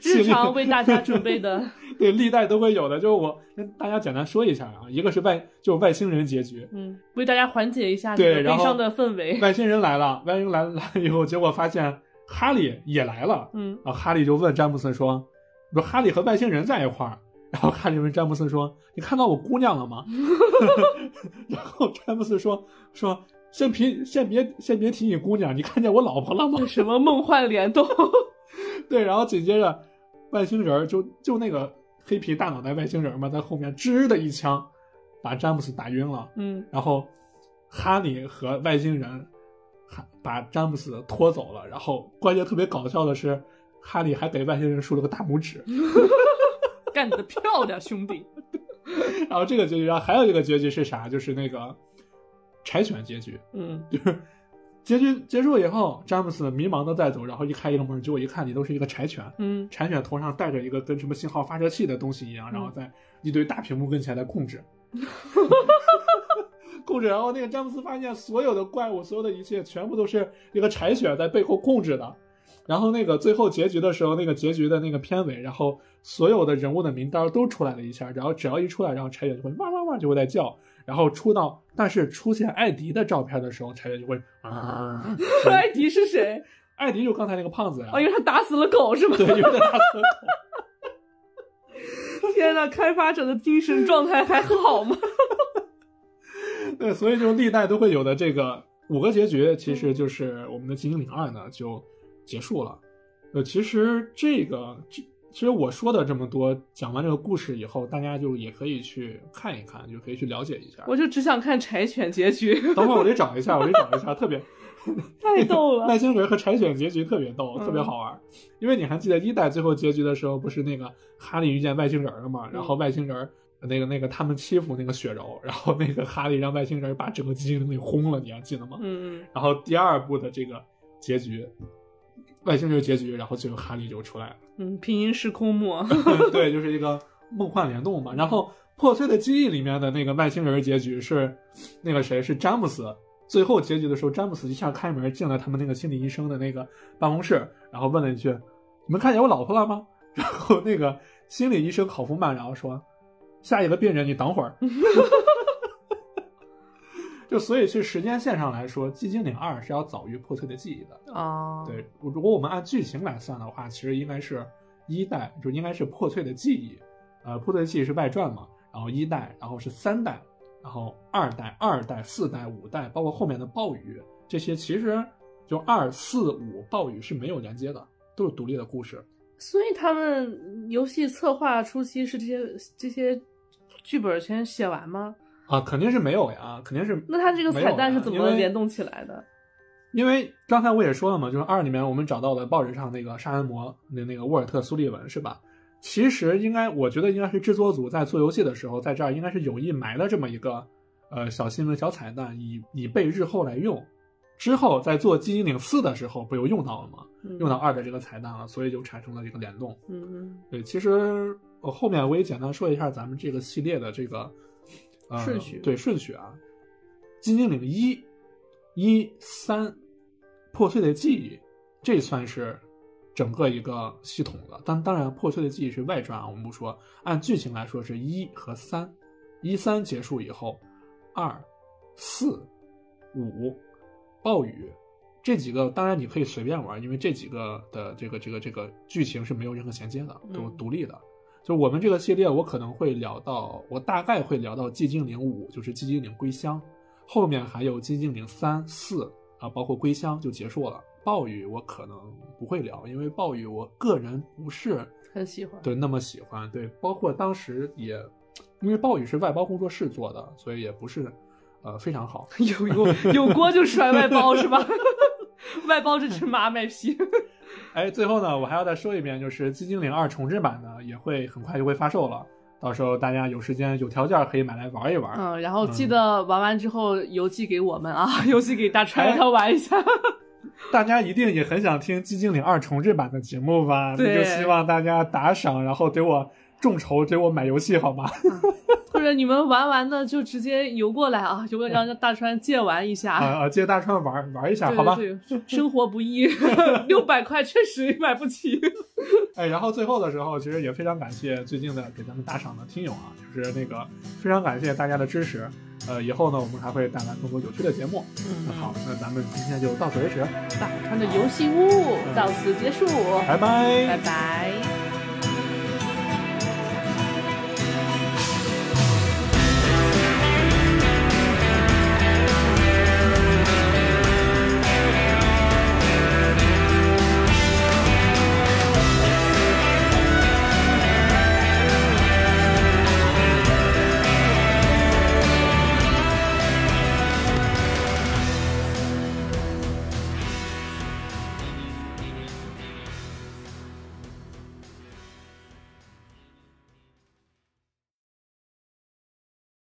系 日常为大家准备的，对历代都会有的。就是我跟大家简单说一下啊，一个是外就是外星人结局，嗯，为大家缓解一下这对悲伤的氛围。外星人来了，外星人来了来了以后，结果发现哈利也来了，嗯然后哈利就问詹姆斯说：“说哈利和外星人在一块儿。”然后哈利问詹姆斯说：“你看到我姑娘了吗？” 然后詹姆斯说：“说先别先别先别提你姑娘，你看见我老婆了吗？”什么梦幻联动？对，然后紧接着外星人儿就就那个黑皮大脑袋外星人嘛，在后面吱的一枪把詹姆斯打晕了。嗯然后哈利和外星人还把詹姆斯拖走了。然后关键特别搞笑的是，哈利还给外星人竖了个大拇指。干得漂亮，兄弟！然后这个结局，然后还有一个结局是啥？就是那个柴犬结局，嗯就是结局结束以后，詹姆斯迷茫的在走，然后一开一个门，结果一看你都是一个柴犬。嗯柴犬头上戴着一个跟什么信号发射器的东西一样，然后在一堆大屏幕跟前在控制，控制。然后那个詹姆斯发现所有的怪物，所有的一切全部都是一个柴犬在背后控制的。然后那个最后结局的时候，那个结局的那个片尾，然后所有的人物的名单都出来了一下，然后只要一出来，然后柴犬就会哇哇哇就会在叫，然后出到但是出现艾迪的照片的时候，柴犬就会啊，艾迪是谁？艾迪就刚才那个胖子呀、哦，因为他打死了狗是吗？对，因为他打死了狗。天呐，开发者的精神状态还好吗？对，所以就历代都会有的这个五个结局，其实就是我们的《金精灵二》呢就结束了。呃，其实这个，这其实我说的这么多，讲完这个故事以后，大家就也可以去看一看，就可以去了解一下。我就只想看柴犬结局，等会儿我得找一下，我得找一下，特别 太逗了。外星人和柴犬结局特别逗，嗯特别好玩。因为你还记得一代最后结局的时候，不是那个哈利遇见外星人了吗？然后外星人那个那个他们欺负那个雪柔，然后那个哈利让外星人把整个寂静岭给轰了，你还记得吗？嗯然后第二部的这个结局，外星人结局，然后最后哈利就出来了。嗯，平行时空木，对，就是一个梦幻联动嘛。然后破碎的记忆里面的那个外星人结局是那个谁是詹姆斯。最后结局的时候，詹姆斯一下开门进了他们那个心理医生的那个办公室，然后问了一句：“你们看见我老婆了吗？” 然后那个心理医生考夫曼然后说：“下一个病人你等会儿。”就所以去时间线上来说，《寂静岭二》是要早于破碎的记忆的。啊，对，如果我们按剧情来算的话，其实应该是一代，就应该是破碎的记忆，呃，破碎的记忆是外传嘛，然后一代，然后是三代，然后二代、二代、四代、五代，包括后面的暴雨，这些其实就二四五暴雨是没有连接的，都是独立的故事。所以他们游戏策划初期是这些这些剧本全写完吗？啊，肯定是没有呀，肯定是那他这个彩蛋是怎么联动起来的？因为刚才我也说了嘛，就是二里面我们找到了报纸上那个杀人魔那那个沃尔特苏利文是吧？其实应该，我觉得应该是制作组在做游戏的时候，在这儿应该是有意埋了这么一个呃小新闻、小彩蛋，以以备日后来用。之后在做《寂静岭四》的时候，不又用到了吗？嗯用到二的这个彩蛋了，所以就产生了这个联动。嗯嗯对，其实我后面我也简单说一下咱们这个系列的这个、呃、顺序对顺序啊，《金精灵一》、一三、破碎的记忆，这算是整个一个系统的。当当然，破碎的记忆是外传啊，我们不说。按剧情来说是一和三，一三结束以后，二、四、五、暴雨。这几个当然你可以随便玩，因为这几个的这个这个这个剧情是没有任何衔接的，都嗯独立的。就我们这个系列，我可能会聊到，我大概会聊到寂静岭五，就是寂静岭归乡，后面还有寂静岭三四啊，包括归乡就结束了。暴雨我可能不会聊，因为暴雨我个人不是很喜欢。对那么喜欢，对，包括当时也因为暴雨是外包工作室做的，所以也不是呃非常好。有有有锅就甩外包是吧？外包这只马买皮。哎，最后呢，我还要再说一遍，就是《寂静岭二》重置版呢也会很快就会发售了，到时候大家有时间有条件可以买来玩一玩。嗯，然后记得玩完之后邮寄给我们啊，邮寄给大川他玩一下。大家一定也很想听《寂静岭二》重置版的节目吧？那对就希望大家打赏，然后给我众筹，给我买游戏好吗？或者你们玩完的就直接游过来啊，游过让大川借玩一下。啊啊，借大川玩玩一下，好吧？生活不易，六百块确实买不起。哎，然后最后的时候，其实也非常感谢最近的给咱们打赏的听友啊，就是那个非常感谢大家的支持。呃，以后呢，我们还会带来更多有趣的节目。那好，那咱们今天就到此为止，大川的游戏屋到此结束，拜拜拜拜